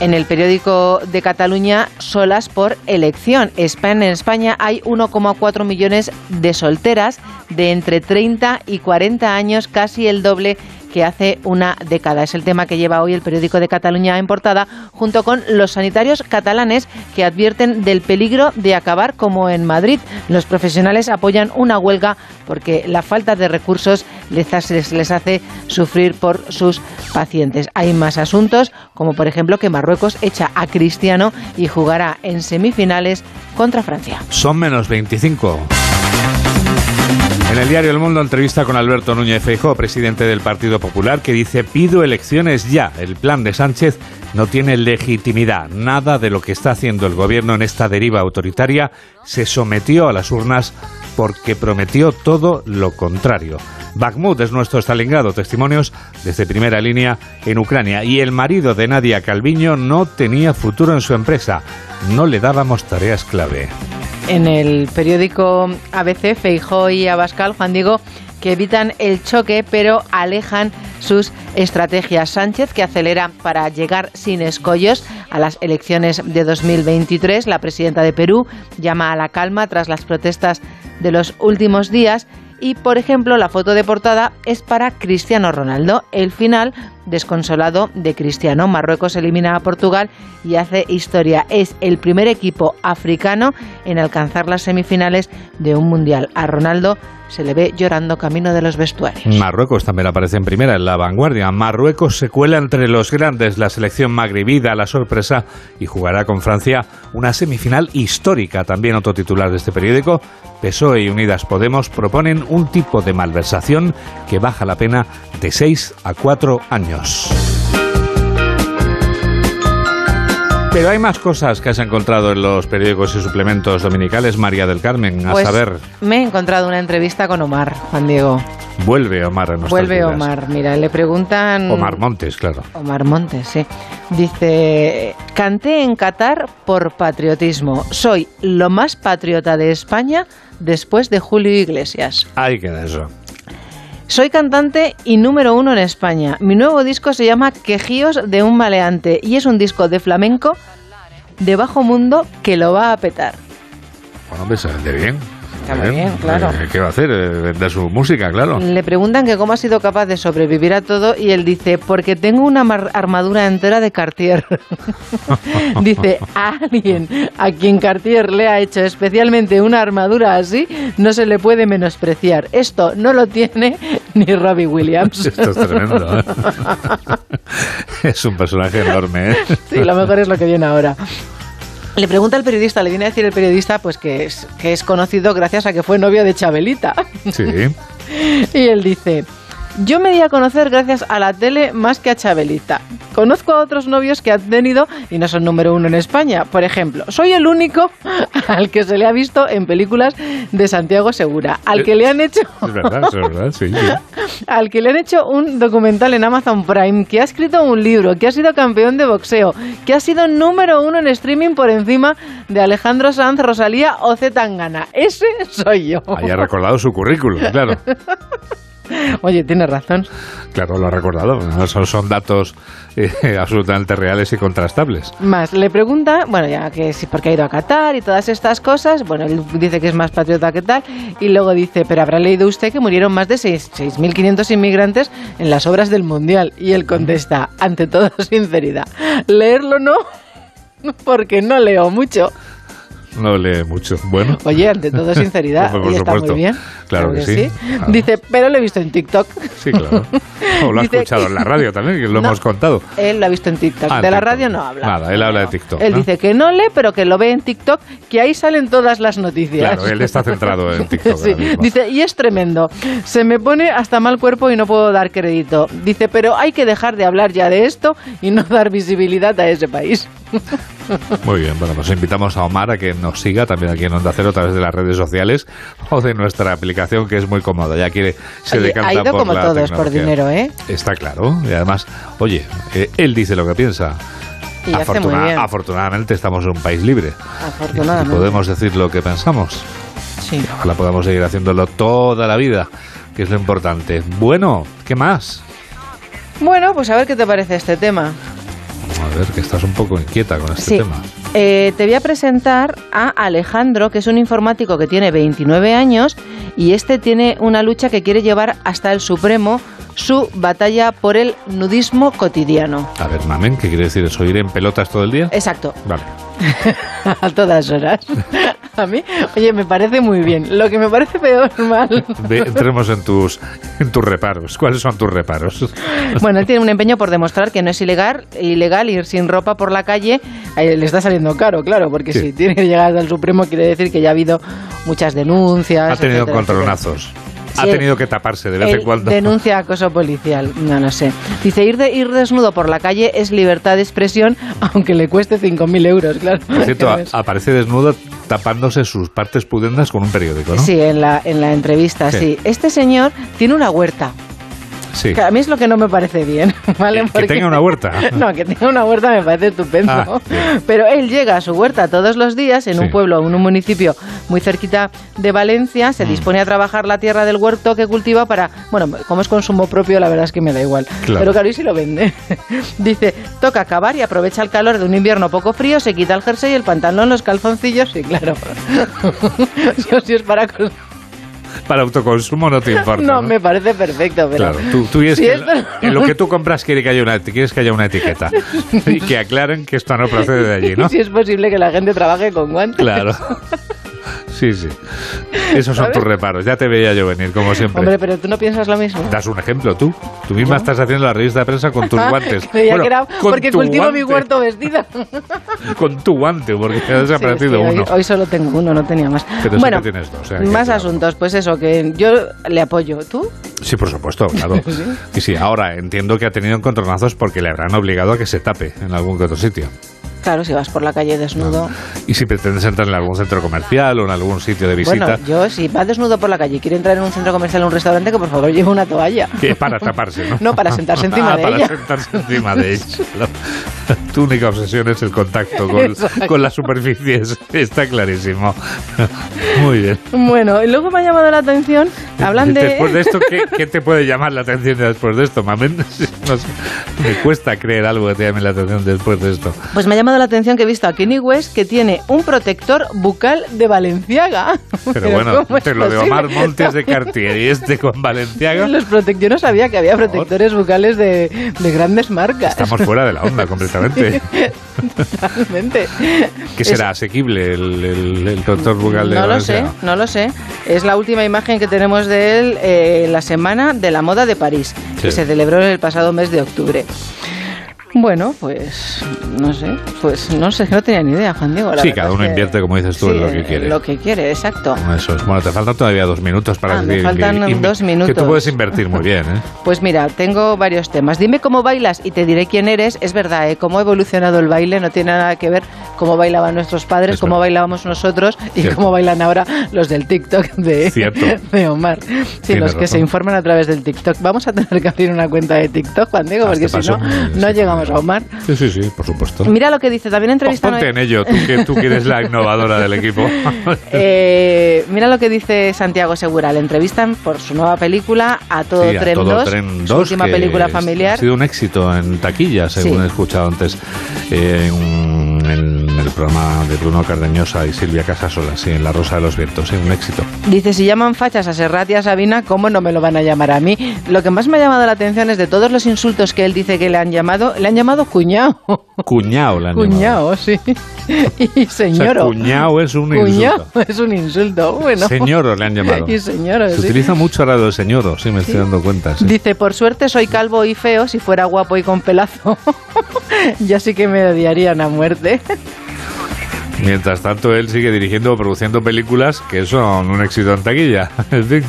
En el periódico de Cataluña, solas por elección. En España hay 1,4 millones de solteras de entre 30 y 40 años, casi el doble hace una década. Es el tema que lleva hoy el periódico de Cataluña en portada, junto con los sanitarios catalanes que advierten del peligro de acabar como en Madrid. Los profesionales apoyan una huelga porque la falta de recursos les hace sufrir por sus pacientes. Hay más asuntos, como por ejemplo que Marruecos echa a Cristiano y jugará en semifinales contra Francia. Son menos 25. En el diario El Mundo entrevista con Alberto Núñez Feijóo, presidente del Partido Popular, que dice pido elecciones ya. El plan de Sánchez no tiene legitimidad. Nada de lo que está haciendo el gobierno en esta deriva autoritaria se sometió a las urnas porque prometió todo lo contrario. Bakhmut es nuestro Stalingrado, testimonios desde primera línea en Ucrania. Y el marido de Nadia Calviño no tenía futuro en su empresa. No le dábamos tareas clave. En el periódico ABC, Feijó y Abascal, Juan Diego, que evitan el choque pero alejan sus estrategias. Sánchez, que acelera para llegar sin escollos a las elecciones de 2023. La presidenta de Perú llama a la calma tras las protestas de los últimos días. Y, por ejemplo, la foto de portada es para Cristiano Ronaldo. El final desconsolado de Cristiano. Marruecos elimina a Portugal y hace historia. Es el primer equipo africano en alcanzar las semifinales de un mundial. A Ronaldo se le ve llorando camino de los vestuarios. Marruecos también aparece en primera en la vanguardia. Marruecos se cuela entre los grandes, la selección magrebí da la sorpresa y jugará con Francia una semifinal histórica. También otro titular de este periódico, PSOE y Unidas Podemos proponen un tipo de malversación que baja la pena de 6 a 4 años. Pero hay más cosas que has encontrado en los periódicos y suplementos dominicales, María del Carmen, a Pues saber. Me he encontrado una entrevista con Omar, Juan Diego. Vuelve Omar a nuestras Vuelve vidas. Omar, mira, le preguntan... Omar Montes, claro. Omar Montes, sí. Dice, canté en Qatar por patriotismo. Soy lo más patriota de España después de Julio Iglesias. Ahí queda eso. Soy cantante y número uno en España. Mi nuevo disco se llama Quejíos de un maleante y es un disco de flamenco de bajo mundo que lo va a petar. Bueno, bien. Claro. Eh, ¿Qué va a hacer? Eh, Vender su música, claro. Le preguntan que cómo ha sido capaz de sobrevivir a todo y él dice, porque tengo una armadura entera de Cartier. dice, a alguien a quien Cartier le ha hecho especialmente una armadura así, no se le puede menospreciar. Esto no lo tiene ni Robbie Williams. Esto es tremendo. ¿eh? es un personaje enorme. ¿eh? Sí, lo mejor es lo que viene ahora. Le pregunta al periodista, le viene a decir el periodista pues que es, que es conocido gracias a que fue novio de Chabelita. Sí. Y él dice, yo me di a conocer gracias a la tele más que a Chabelita. Conozco a otros novios que han tenido y no son número uno en España. Por ejemplo, soy el único al que se le ha visto en películas de Santiago Segura, al que le han hecho Es verdad, es verdad, sí. sí. al que le han hecho un documental en Amazon Prime, que ha escrito un libro, que ha sido campeón de boxeo, que ha sido número uno en streaming por encima de Alejandro Sanz, Rosalía o Zetangana. Ese soy yo. Haya recordado su currículum, claro. Oye, tienes razón. Claro, lo ha recordado. Son, son datos eh, absolutamente reales y contrastables. Más, le pregunta, bueno, ya que sí, porque ha ido a Qatar y todas estas cosas. Bueno, él dice que es más patriota que tal. Y luego dice, pero habrá leído usted que murieron más de seis- 6.500 inmigrantes en las obras del Mundial. Y él contesta, ante toda sinceridad, leerlo no, porque no leo mucho. No lee mucho. Bueno. Oye, ante todo sinceridad, y está muy bien. Claro que sí. Claro. Dice, pero lo he visto en TikTok. Sí, claro. O lo ha escuchado que- en la radio también, que lo No. hemos contado. Él lo ha visto en TikTok. Ah, de la radio no habla. Nada, él habla de TikTok. Él ¿no? dice que no lee, pero que lo ve en TikTok, que ahí salen todas las noticias. Claro, él está centrado en TikTok. Sí, dice, y es tremendo. Se me pone hasta mal cuerpo y no puedo dar crédito. Dice, pero hay que dejar de hablar ya de esto y no dar visibilidad a ese país. Muy bien, bueno, pues invitamos a Omar a que nos siga también aquí en Onda Cero a través de las redes sociales o de nuestra aplicación que es muy cómoda. Ya quiere, se Oye, decanta ha ido por como la todos, por tecnología. dinero, ¿eh? Está claro. Y además, oye, eh, él dice lo que piensa. Y hace muy. Afortunadamente estamos en un país libre. Y Afortunadamente. podemos decir lo que pensamos. Sí. Ojalá podamos seguir haciéndolo toda la vida, que es lo importante. Bueno, ¿qué más? Bueno, pues a ver qué te parece este tema. A ver, que estás un poco inquieta con este Sí. tema. Eh, te voy a presentar a Alejandro, que es un informático que tiene 29 años y este tiene una lucha que quiere llevar hasta el Supremo su batalla por el nudismo cotidiano. A ver, mamen, ¿qué quiere decir eso? ¿Ir en pelotas todo el día? Exacto, Vale. a todas horas. A mí, oye, me parece muy bien. Lo que me parece peor mal. Ve, entremos en tus, en tus reparos. ¿Cuáles son tus reparos? Bueno, él tiene un empeño por demostrar que no es ilegal, ilegal ir sin ropa por la calle. Eh, le está saliendo caro, claro, porque Sí. si tiene que llegar al Supremo quiere decir que ya ha habido muchas denuncias. Ha tenido etcétera, etcétera. Ha tenido que taparse de vez en cuando. Denuncia acoso policial. No, no sé. Dice, ir, de, ir desnudo por la calle es libertad de expresión, aunque le cueste 5.000 euros, claro. Por cierto, a- aparece desnudo tapándose sus partes pudendas con un periódico, ¿no? Sí, en la, en la entrevista, Sí. sí. Este señor tiene una huerta. Sí. Que a mí es lo que no me parece bien, ¿vale? Que tenga una huerta. No, que tenga una huerta me parece estupendo. Ah. Pero él llega a su huerta todos los días en un pueblo, en un municipio muy cerquita de Valencia, se Mm. dispone a trabajar la tierra del huerto que cultiva para, bueno, como es consumo propio, la verdad es que me da igual. Claro. Pero claro, y si lo vende. Dice, toca acabar y aprovecha el calor de un invierno poco frío, se quita el jersey, el pantalón, los calzoncillos, sí, claro. Si es para Para autoconsumo no te importa. No, ¿no? me parece perfecto, pero... Claro, tú, tú quieres Si que esto- en lo que tú compras quiere que haya una, quieres que haya una etiqueta y que aclaren que esto no procede de allí, ¿no? Si es posible que la gente trabaje con guantes. Claro. Sí, sí. Esos son tus reparos. Ya te veía yo venir, como siempre. Hombre, pero tú no piensas lo mismo. Das un ejemplo tú. Tú misma estás haciendo la revista de prensa con tus guantes. Creía Bueno, que era con porque tu cultivo mi huerto vestida. Con tu guante, porque te ha desaparecido Sí, sí, uno. Hoy, hoy solo tengo uno, no tenía más. Pero bueno, tienes dos. o sea, que más asuntos. Pues eso, que yo le apoyo. ¿Tú? Sí, por supuesto, claro. Y sí, ahora entiendo que ha tenido encontronazos porque le habrán obligado a que se tape en algún que otro sitio. Claro, si vas por la calle desnudo. Y si pretendes entrar en algún centro comercial o en algún sitio de visita, Bueno, yo si va desnudo por la calle y quiere entrar en un centro comercial o un restaurante, que por favor lleve una toalla. que es para taparse, ¿no? No, para sentarse encima Ah, de para ella. sentarse encima de ella. Tu única obsesión es el contacto con, con las superficies. Está clarísimo. Muy bien. Bueno, y luego me ha llamado la atención, hablan de... Después de esto, ¿qué, qué te puede llamar la atención después de esto, mamen? No sé, me cuesta creer algo que te llame la atención después de esto. Pues me ha llamado la atención que he visto a Kenny West que tiene un protector bucal de Valenciaga. Pero, bueno, ¿cómo es entre lo de? Omar Montes de Cartier y este con Valenciaga, Los protec- Yo no sabía que había protectores bucales de, de grandes marcas. estamos fuera de la onda completamente. Totalmente. ¿Qué será? ¿Asequible el, el, el doctor bucal de No lo sé, Valenciaga? no lo sé. Es la última imagen que tenemos de él eh, en la Semana de la Moda de París, que Sí. se celebró en el pasado mes de octubre. Bueno, pues no sé, pues no sé, no tenía ni idea, Juan Diego. la Sí, cada uno que- invierte, como dices tú, Sí, en lo que quiere. Lo que quiere, exacto. Eso es. Bueno, te faltan todavía dos minutos para Ah, me decir faltan que- dos Que minutos. tú puedes invertir muy bien, ¿eh? Pues mira, tengo varios temas. Dime cómo bailas y te diré quién eres. Es verdad, ¿eh? cómo ha evolucionado el baile no tiene nada que ver cómo bailaban nuestros padres, Es cómo verdad. bailábamos nosotros y Cierto. cómo bailan ahora los del TikTok de, Cierto. de Omar. Sí, Tienes los que razón. se informan a través del TikTok. Vamos a tener que abrir una cuenta de TikTok, Juan Diego, A porque este si no, no llegamos a Omar. Sí, sí, sí, por supuesto. Mira lo que dice, también entrevistan Ponte hoy- en ello, tú que, tú que eres la innovadora del equipo. Eh, mira lo que dice Santiago Segura. Le entrevistan por su nueva película A Todo Sí, a Tren Todo 2, Tren su 2, última que película familiar. Ha sido un éxito en taquilla, según Sí. he escuchado antes eh, el programa de Bruno Cardeñosa y Silvia Casasola, sí, en La Rosa de los Vientos, sí, un éxito. Dice, si llaman fachas a Serrat y a Sabina, ¿cómo no me lo van a llamar a mí? Lo que más me ha llamado la atención es de todos los insultos que él dice que le han llamado, le han llamado cuñado. Cuñao la han llamado. Cuñado, sí. Y O sea, señoro. cuñao es un Cuñado insulto. es un insulto. Bueno. Señoro le han llamado. Y señoro, Se sí. utiliza mucho ahora de señoro, sí, me estoy dando cuenta. sí. Dice, por suerte soy calvo y feo, si fuera guapo y con pelazo, ya sí que me odiarían a muerte. Mientras tanto, él sigue dirigiendo o produciendo películas que son un éxito en taquilla. En fin,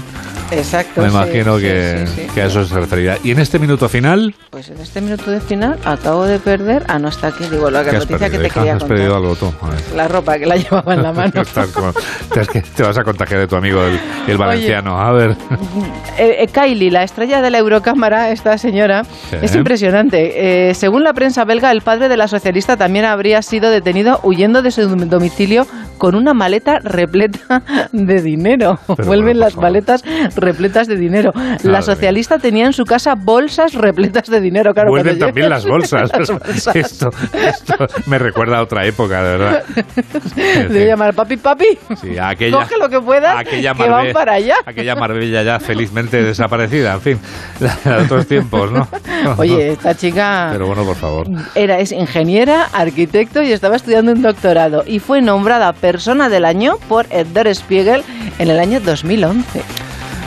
Exacto. me imagino sí, que, sí, sí. que a eso se referirá. Y en este minuto final, Pues en este minuto de final acabo de perder. Ah, no está aquí. Digo, la ¿qué has noticia perdido? que te hija? quería Has contar. perdido algo tú. La ropa que la llevaba en la mano. Como- te, es que te vas a contagiar de tu amigo el, el valenciano. A ver. Eh, eh, Kylie, la estrella de la Eurocámara, esta señora, es impresionante. Eh, según la prensa belga, el padre de la socialista también habría sido detenido huyendo de su domicilio con una maleta repleta de dinero. Pero Vuelven bueno, las favor. maletas repletas de dinero. La Madre socialista tenía en su casa bolsas repletas de dinero. Claro, Vuelven también las bolsas. las bolsas. Esto, esto me recuerda a otra época, de verdad. Debe llamar papi, papi. Sí, aquella, Coge lo que puedas, aquella que van para allá. Aquella Marbella ya felizmente desaparecida. En fin, de otros tiempos, ¿no? Oye, esta chica Pero bueno, por favor. era es ingeniera, arquitecto y estaba estudiando un doctorado y fue nombrada persona del año por Der Spiegel en el año 2011.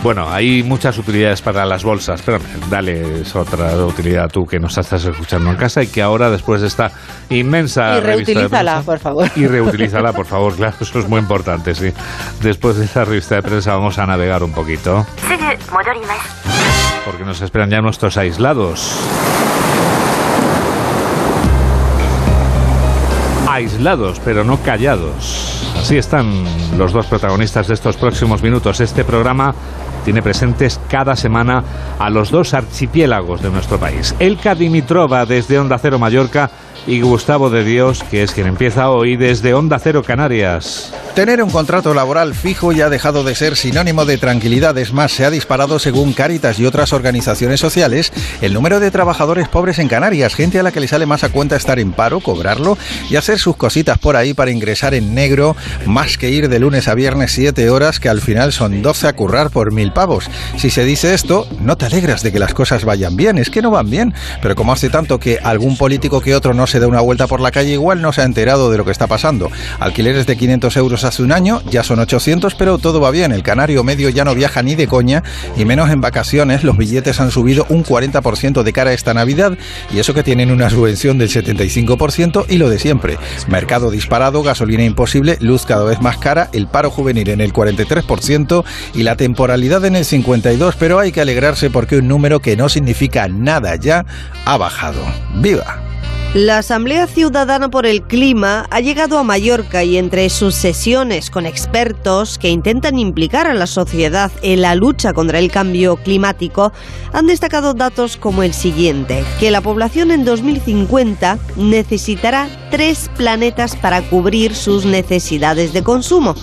Bueno, hay muchas utilidades para las bolsas, pero dale otra utilidad tú que nos estás escuchando en casa y que ahora, después de esta inmensa. Y reutilízala, revista de por favor. Y reutilízala, por favor, claro, eso es muy importante, sí. Después de esta revista de prensa vamos a navegar un poquito. Porque nos esperan ya nuestros aislados. Aislados, pero no callados. Así están los dos protagonistas de estos próximos minutos. Este programa tiene presentes cada semana a los dos archipiélagos de nuestro país. Elka Dimitrova desde Onda Cero Mallorca y Gustavo de Dios, que es quien empieza hoy desde Onda Cero Canarias. Tener un contrato laboral fijo ya ha dejado de ser sinónimo de tranquilidad. Es más, se ha disparado, según Cáritas y otras organizaciones sociales, el número de trabajadores pobres en Canarias. Gente a la que le sale más a cuenta estar en paro, cobrarlo y hacer sus cositas por ahí para ingresar en negro, más que ir de lunes a viernes 7 horas, que al final son 12 a currar por mil pavos. Si se dice esto, no te alegras de que las cosas vayan bien. Es que no van bien. Pero como hace tanto que algún político que otro no se da una vuelta por la calle, igual no se ha enterado de lo que está pasando. Alquileres de 500 euros hace un año, ya son 800, pero todo va bien. El canario medio ya no viaja ni de coña, y menos en vacaciones. Los billetes han subido un 40% de cara a esta Navidad, y eso que tienen una subvención del 75% y lo de siempre. Mercado disparado, gasolina imposible, luz cada vez más cara, el paro juvenil en el 43% y la temporalidad en el 52%, pero hay que alegrarse porque un número que no significa nada ya ha bajado. ¡Viva! La Asamblea Ciudadana por el Clima ha llegado a Mallorca y entre sus sesiones con expertos que intentan implicar a la sociedad en la lucha contra el cambio climático han destacado datos como el siguiente, que la población en 2050 necesitará tres planetas para cubrir sus necesidades de consumo,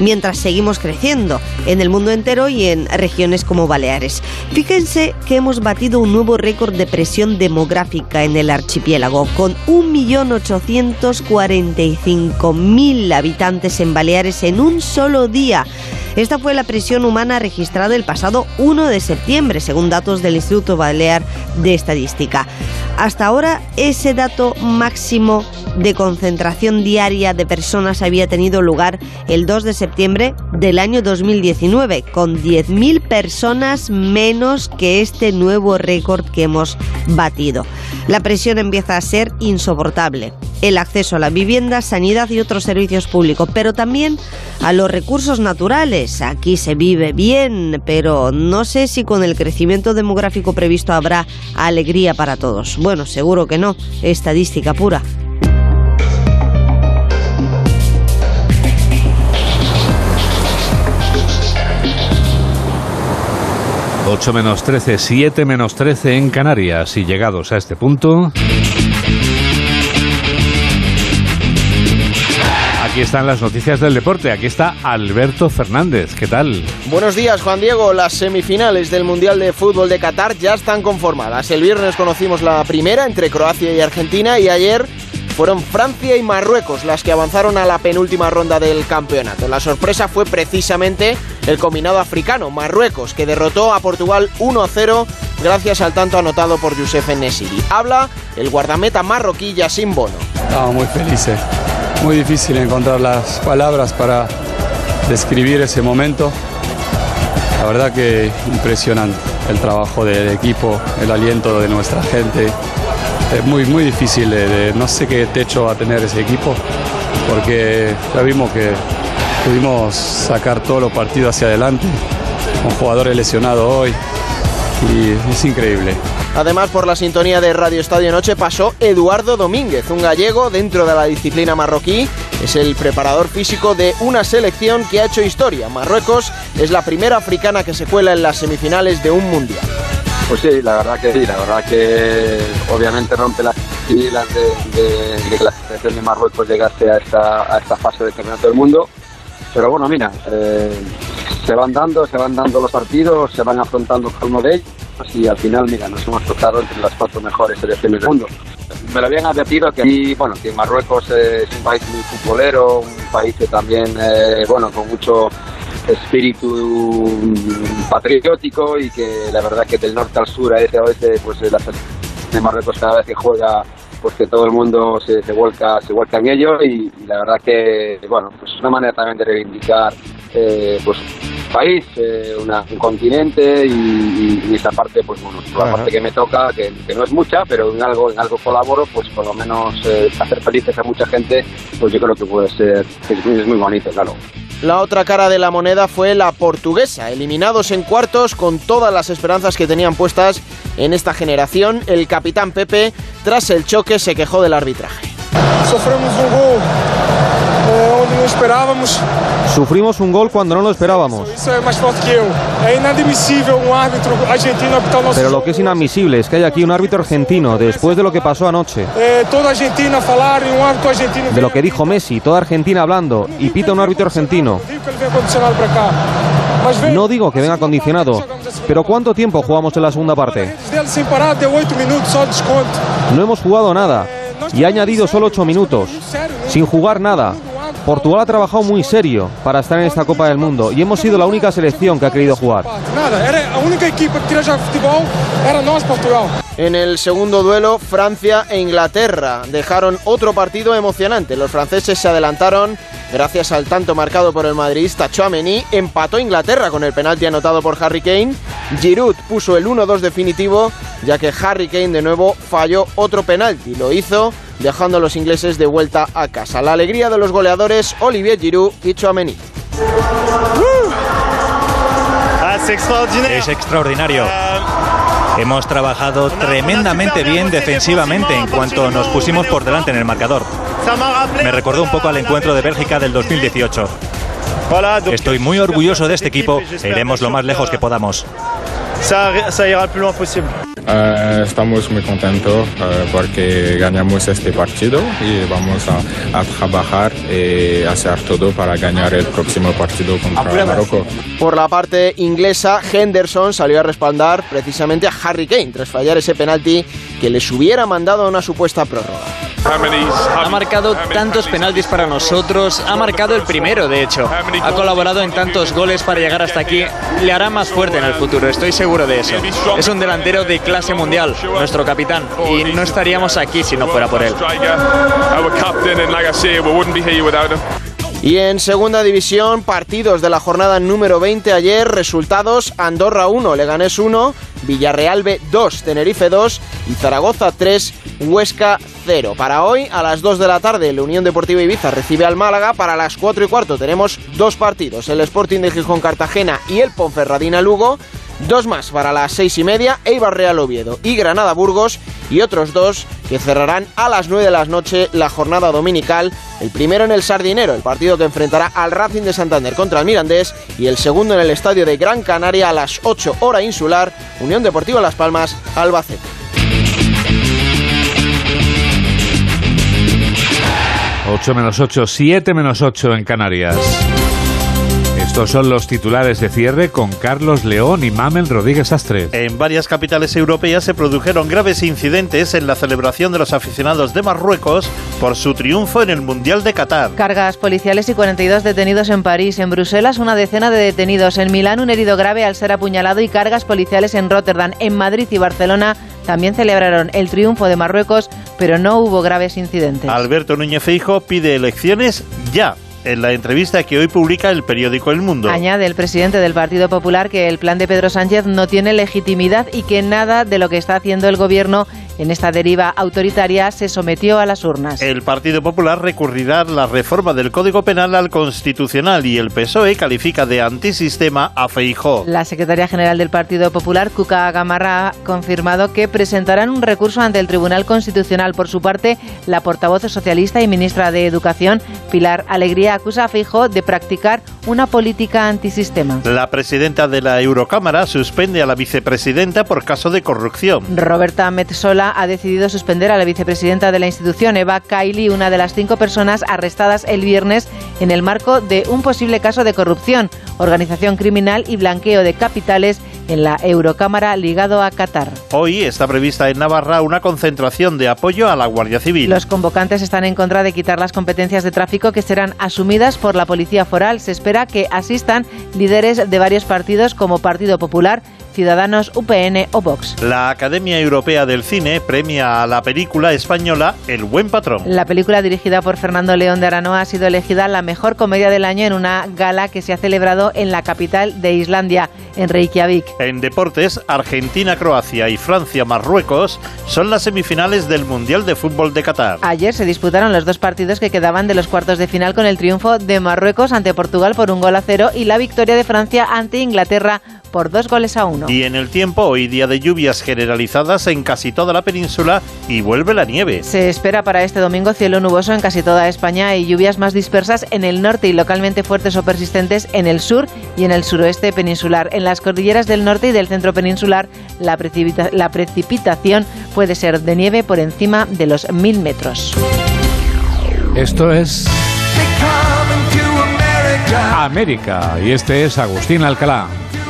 mientras seguimos creciendo en el mundo entero y en regiones como Baleares. Fíjense que hemos batido un nuevo récord de presión demográfica en el archipiélago con 1.845.000 habitantes en Baleares en un solo día. Esta fue la presión humana registrada el pasado 1 de septiembre, según datos del Instituto Balear de Estadística. Hasta ahora, ese dato máximo de concentración diaria de personas había tenido lugar el 2 de septiembre del año 2019, con 10.000 personas menos que este nuevo récord que hemos batido. La presión empieza a ser insoportable. El acceso a la vivienda, sanidad y otros servicios públicos, pero también a los recursos naturales. Aquí se vive bien, pero no sé si con el crecimiento demográfico previsto habrá alegría para todos. Bueno, seguro que no, estadística pura. Ocho menos 13, 7 menos 13 en Canarias. Y llegados a este punto. Aquí están las noticias del deporte. Aquí está Alberto Fernández. ¿Qué tal? Buenos días, Juan Diego. Las semifinales del Mundial de Fútbol de Qatar ya están conformadas. El viernes conocimos la primera entre Croacia y Argentina y ayer fueron Francia y Marruecos las que avanzaron a la penúltima ronda del campeonato. La sorpresa fue precisamente el combinado africano, Marruecos, que derrotó a Portugal 1-0 gracias al tanto anotado por Youssef Nesiri. Habla el guardameta marroquí Yassin Bono. Estamos muy felices, muy difícil encontrar las palabras para describir ese momento. La verdad que impresionante el trabajo del equipo, el aliento de nuestra gente, es muy, muy difícil, de, no sé qué techo va a tener ese equipo, porque ya vimos que pudimos sacar todos los partidos hacia adelante, con jugadores lesionados hoy, y es increíble. Además, por la sintonía de Radio Estadio Noche pasó Eduardo Domínguez, un gallego dentro de la disciplina marroquí. Es el preparador físico de una selección que ha hecho historia. Marruecos es la primera africana que se cuela en las semifinales de un mundial. Pues sí, la verdad que sí, la verdad que obviamente rompe las filas de, de- de que la selección de Marruecos llegase a esta, a esta fase del Campeonato del Mundo. Pero bueno, mira, eh, se van dando, se van dando los partidos, se van afrontando cada uno de ellos y al final, mira, nos hemos tocado entre las cuatro mejores selecciones del mundo. Me lo habían advertido que bueno, que Marruecos eh, es un país muy futbolero, un país que también, eh, bueno, con mucho espíritu mm, patriótico y que la verdad que del norte al sur, a ese a oeste, pues la de Marruecos cada vez que juega, pues que todo el mundo se, se vuelca, se vuelca en ello y, y la verdad que, bueno, pues es una manera también de reivindicar, eh, pues país, eh, una- un continente y, y- y esa parte, pues bueno, la Ajá. parte que me toca, que, que no es mucha, pero en algo, en algo colaboro, pues por lo menos eh, hacer felices a mucha gente, pues yo creo que puede ser, es es muy bonito, claro. La otra cara de la moneda fue la portuguesa, eliminados en cuartos con todas las esperanzas que tenían puestas en esta generación. El capitán Pepe, tras el choque, se quejó del arbitraje. Sofremos um gol eh, onde não esperávamos. Sufrimos un gol cuando no lo esperábamos. Um Pero lo que es inadmisible es que haya aquí un árbitro argentino después de lo que pasó anoche, Eh, toda a Argentina a falar árbitro argentino de lo que dijo Messi, toda Argentina hablando, y pita un árbitro argentino. Veio No digo que venga condicionado, pero ¿cuánto tiempo jugamos en la segunda parte? dele sem parar, deu 8 minutos só de desconto. No hemos jugado nada y ha añadido solo 8 minutos, sin jugar nada. Portugal ha trabajado muy serio para estar en esta Copa del Mundo y hemos sido la única selección que ha querido jugar. Nada, era a única equipa que queria jogar futebol era nós, Portugal. En el segundo duelo, Francia e Inglaterra dejaron otro partido emocionante. Los franceses se adelantaron gracias al tanto marcado por el madridista Chouameni. Empató Inglaterra con el penalti anotado por Harry Kane. Giroud puso el 1-2 definitivo, ya que Harry Kane de nuevo falló otro penalti. Lo hizo dejando a los ingleses de vuelta a casa. La alegría de los goleadores Olivier Giroud y Chouameni. Es extraordinario. Hemos trabajado tremendamente bien defensivamente en cuanto nos pusimos por delante en el marcador. Me recordó un poco al encuentro de Bélgica del 2018. Estoy muy orgulloso de este equipo e iremos lo más lejos que podamos. Eh, estamos muy contentos eh, porque ganamos este partido y vamos a, a trabajar y hacer todo para ganar el próximo partido contra Marruecos. Por la parte inglesa, Henderson salió a respaldar precisamente a Harry Kane tras fallar ese penalti que les hubiera mandado a una supuesta prórroga. Ha marcado tantos penaltis para nosotros, ha marcado el primero de hecho, ha colaborado en tantos goles para llegar hasta aquí, le hará más fuerte en el futuro, estoy seguro de eso. Es un delantero de clase mundial, nuestro capitán, y no estaríamos aquí si no fuera por él. Y en segunda división, partidos de la jornada número 20 ayer, resultados Andorra 1, Leganés 1, Villarreal B 2, Tenerife 2 y Zaragoza 3, Huesca 0. Para hoy, a las 2 de la tarde, la Unión Deportiva Ibiza recibe al Málaga. Para las 4 y cuarto tenemos dos partidos, el Sporting de Gijón Cartagena y el Ponferradina Lugo. Dos más para las seis y media, Eibar Real Oviedo y Granada Burgos. Y otros dos que cerrarán a las 9 de la noche la jornada dominical. El primero en el Sardinero, el partido que enfrentará al Racing de Santander contra el Mirandés. Y el segundo en el estadio de Gran Canaria a las 8 hora insular, Unión Deportiva Las Palmas, Albacete. Ocho menos 8, 7 menos 8 en Canarias. Estos son los titulares de cierre con Carlos León y Mamen Rodríguez Astre. En varias capitales europeas se produjeron graves incidentes en la celebración de los aficionados de Marruecos por su triunfo en el Mundial de Qatar. Cargas policiales y 42 detenidos en París. En Bruselas, una decena de detenidos. En Milán, un herido grave al ser apuñalado y cargas policiales en Rotterdam. En Madrid y Barcelona también celebraron el triunfo de Marruecos, pero no hubo graves incidentes. Alberto Núñez Feijo pide elecciones ya. En la entrevista que hoy publica el periódico El Mundo. Añade el presidente del Partido Popular que el plan de Pedro Sánchez no tiene legitimidad y que nada de lo que está haciendo el gobierno en esta deriva autoritaria se sometió a las urnas. El Partido Popular recurrirá la reforma del Código Penal al Constitucional y el PSOE califica de antisistema a Feijó. La secretaria general del Partido Popular, Cuca Gamarra, ha confirmado que presentarán un recurso ante el Tribunal Constitucional. Por su parte, la portavoz socialista y ministra de Educación, Pilar Alegría, acusa a Feijó de practicar una política antisistema. La presidenta de la Eurocámara suspende a la vicepresidenta por caso de corrupción. Roberta Ha decidido suspender a la vicepresidenta de la institución, Eva Kaili, una de las cinco personas arrestadas el viernes en el marco de un posible caso de corrupción, organización criminal y blanqueo de capitales en la Eurocámara ligado a Qatar. Hoy está prevista en Navarra una concentración de apoyo a la Guardia Civil. Los convocantes están en contra de quitar las competencias de tráfico que serán asumidas por la Policía Foral. Se espera que asistan líderes de varios partidos como Partido Popular, Ciudadanos, UPN o Vox. La Academia Europea del Cine premia a la película española El Buen Patrón. La película dirigida por Fernando León de Aranoa ha sido elegida la mejor comedia del año en una gala que se ha celebrado en la capital de Islandia, en Reykjavik. En deportes, Argentina-Croacia y Francia-Marruecos son las semifinales del Mundial de Fútbol de Qatar. Ayer se disputaron los dos partidos que quedaban de los cuartos de final con el triunfo de Marruecos ante Portugal por un gol a cero y la victoria de Francia ante Inglaterra por dos goles a uno. Y en el tiempo, hoy día de lluvias generalizadas en casi toda la península y vuelve la nieve. Se espera para este domingo cielo nuboso en casi toda España y lluvias más dispersas en el norte y localmente fuertes o persistentes en el sur y en el suroeste peninsular. En las cordilleras del norte y del centro peninsular, la, precipita la precipitación puede ser de nieve por encima de los mil metros. Esto es América y este es Agustín Alcalá.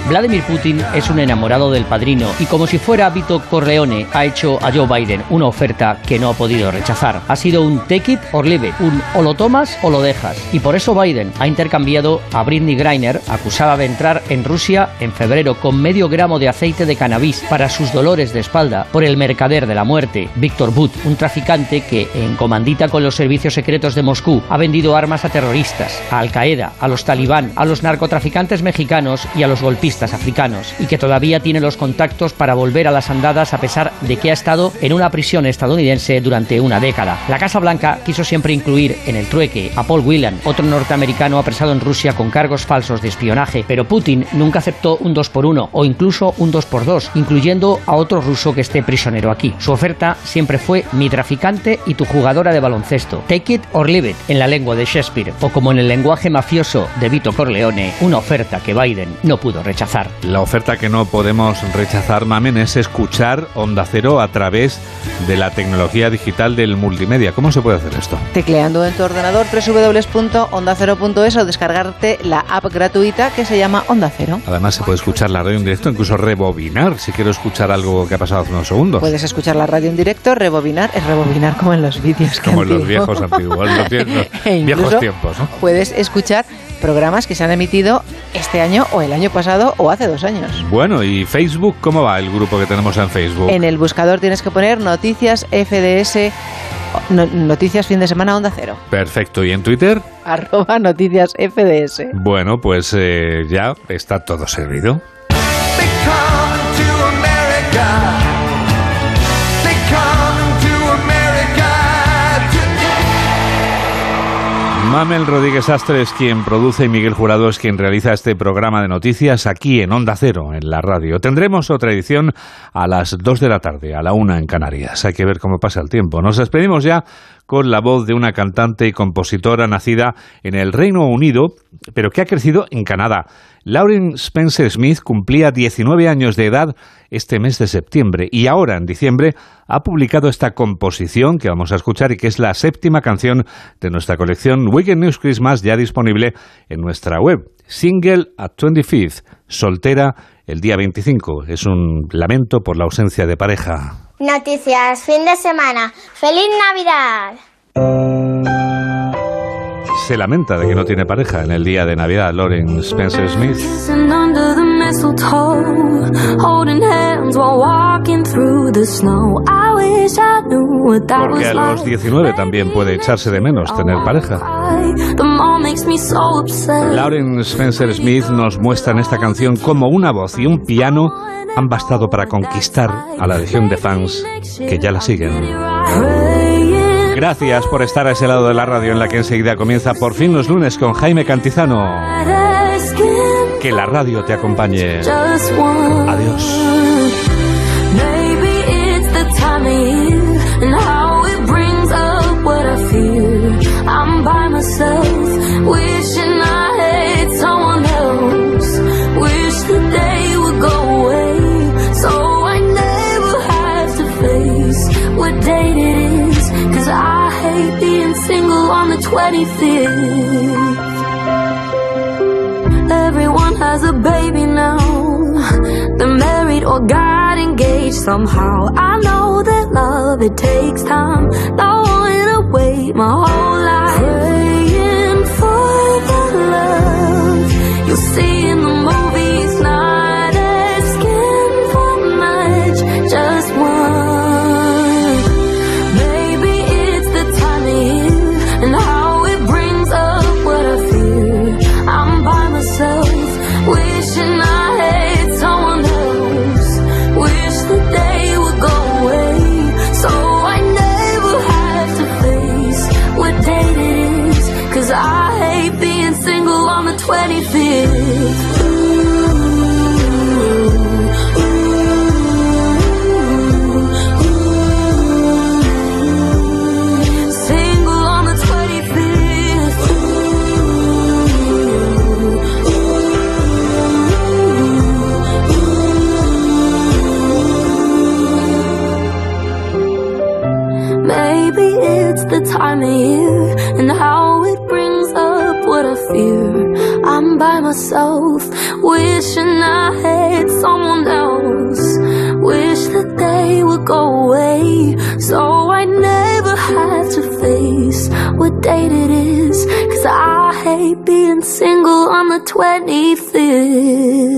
Vladimir Putin es un enamorado del padrino y como si fuera Vito Corleone ha hecho a Joe Biden una oferta que no ha podido rechazar. Ha sido un take it or leave un o lo tomas o lo dejas. Y por eso Biden ha intercambiado a Britney Griner, acusada de entrar en Rusia en febrero con medio gramo de aceite de cannabis para sus dolores de espalda, por el mercader de la muerte, Víctor Butt, un traficante que, en comandita con los servicios secretos de Moscú, ha vendido armas a terroristas, a Al Qaeda, a los talibán, a los narcotraficantes mexicanos y a los golpistas africanos y que todavía tiene los contactos para volver a las andadas a pesar de que ha estado en una prisión estadounidense durante una década. La Casa Blanca quiso siempre incluir en el trueque a Paul Whelan, otro norteamericano apresado en Rusia con cargos falsos de espionaje, pero Putin nunca aceptó un 2 por 1 o incluso un 2 por 2 incluyendo a otro ruso que esté prisionero aquí. Su oferta siempre fue mi traficante y tu jugadora de baloncesto. Take it or leave it en la lengua de Shakespeare o como en el lenguaje mafioso de Vito Corleone, una oferta que Biden no pudo rechazar. La oferta que no podemos rechazar, Mamen, es escuchar Onda Cero a través de la tecnología digital del multimedia. ¿Cómo se puede hacer esto? Tecleando en tu ordenador www.ondacero.es o descargarte la app gratuita que se llama Onda Cero. Además se puede escuchar la radio en directo, incluso rebobinar si quiero escuchar algo que ha pasado hace unos segundos. Puedes escuchar la radio en directo, rebobinar, es rebobinar como en los vídeos. Como en los viejos antiguos, los viejos, E viejos tiempos. ¿no? Puedes escuchar programas que se han emitido este año o el año pasado o hace dos años. Bueno, ¿y Facebook cómo va el grupo que tenemos en Facebook? En el buscador tienes que poner noticias FDS, no- noticias fin de semana onda cero. Perfecto, ¿y en Twitter? Arroba noticias FDS. Bueno, pues eh, ya está todo servido. Mamel Rodríguez Astre es quien produce y Miguel Jurado es quien realiza este programa de noticias aquí en Onda Cero, en la radio. Tendremos otra edición a las 2 de la tarde, a la 1 en Canarias. Hay que ver cómo pasa el tiempo. Nos despedimos ya con la voz de una cantante y compositora nacida en el Reino Unido, pero que ha crecido en Canadá. Lauren Spencer Smith cumplía 19 años de edad este mes de septiembre y ahora, en diciembre, ha publicado esta composición que vamos a escuchar y que es la séptima canción de nuestra colección Weekend News Christmas ya disponible en nuestra web. Single at 25th, soltera el día 25. Es un lamento por la ausencia de pareja. Noticias, fin de semana. ¡Feliz Navidad! Se lamenta de que no tiene pareja en el día de Navidad, Lauren Spencer Smith. Porque a los like. 19 también puede echarse de menos tener pareja. Lauren Spencer Smith nos muestra en esta canción cómo una voz y un piano han bastado para conquistar a la legión de fans que ya la siguen. Gracias por estar a ese lado de la radio en la que enseguida comienza por fin los lunes con Jaime Cantizano. Que la radio te acompañe. Adiós. 25th. Everyone has a baby now. They're married or got engaged somehow. I know that love, it takes time. Wanting to wait my whole life. Myself, wishing I had someone else. Wish that they would go away so I never have to face what date it is. Cause I hate being single on the 25th.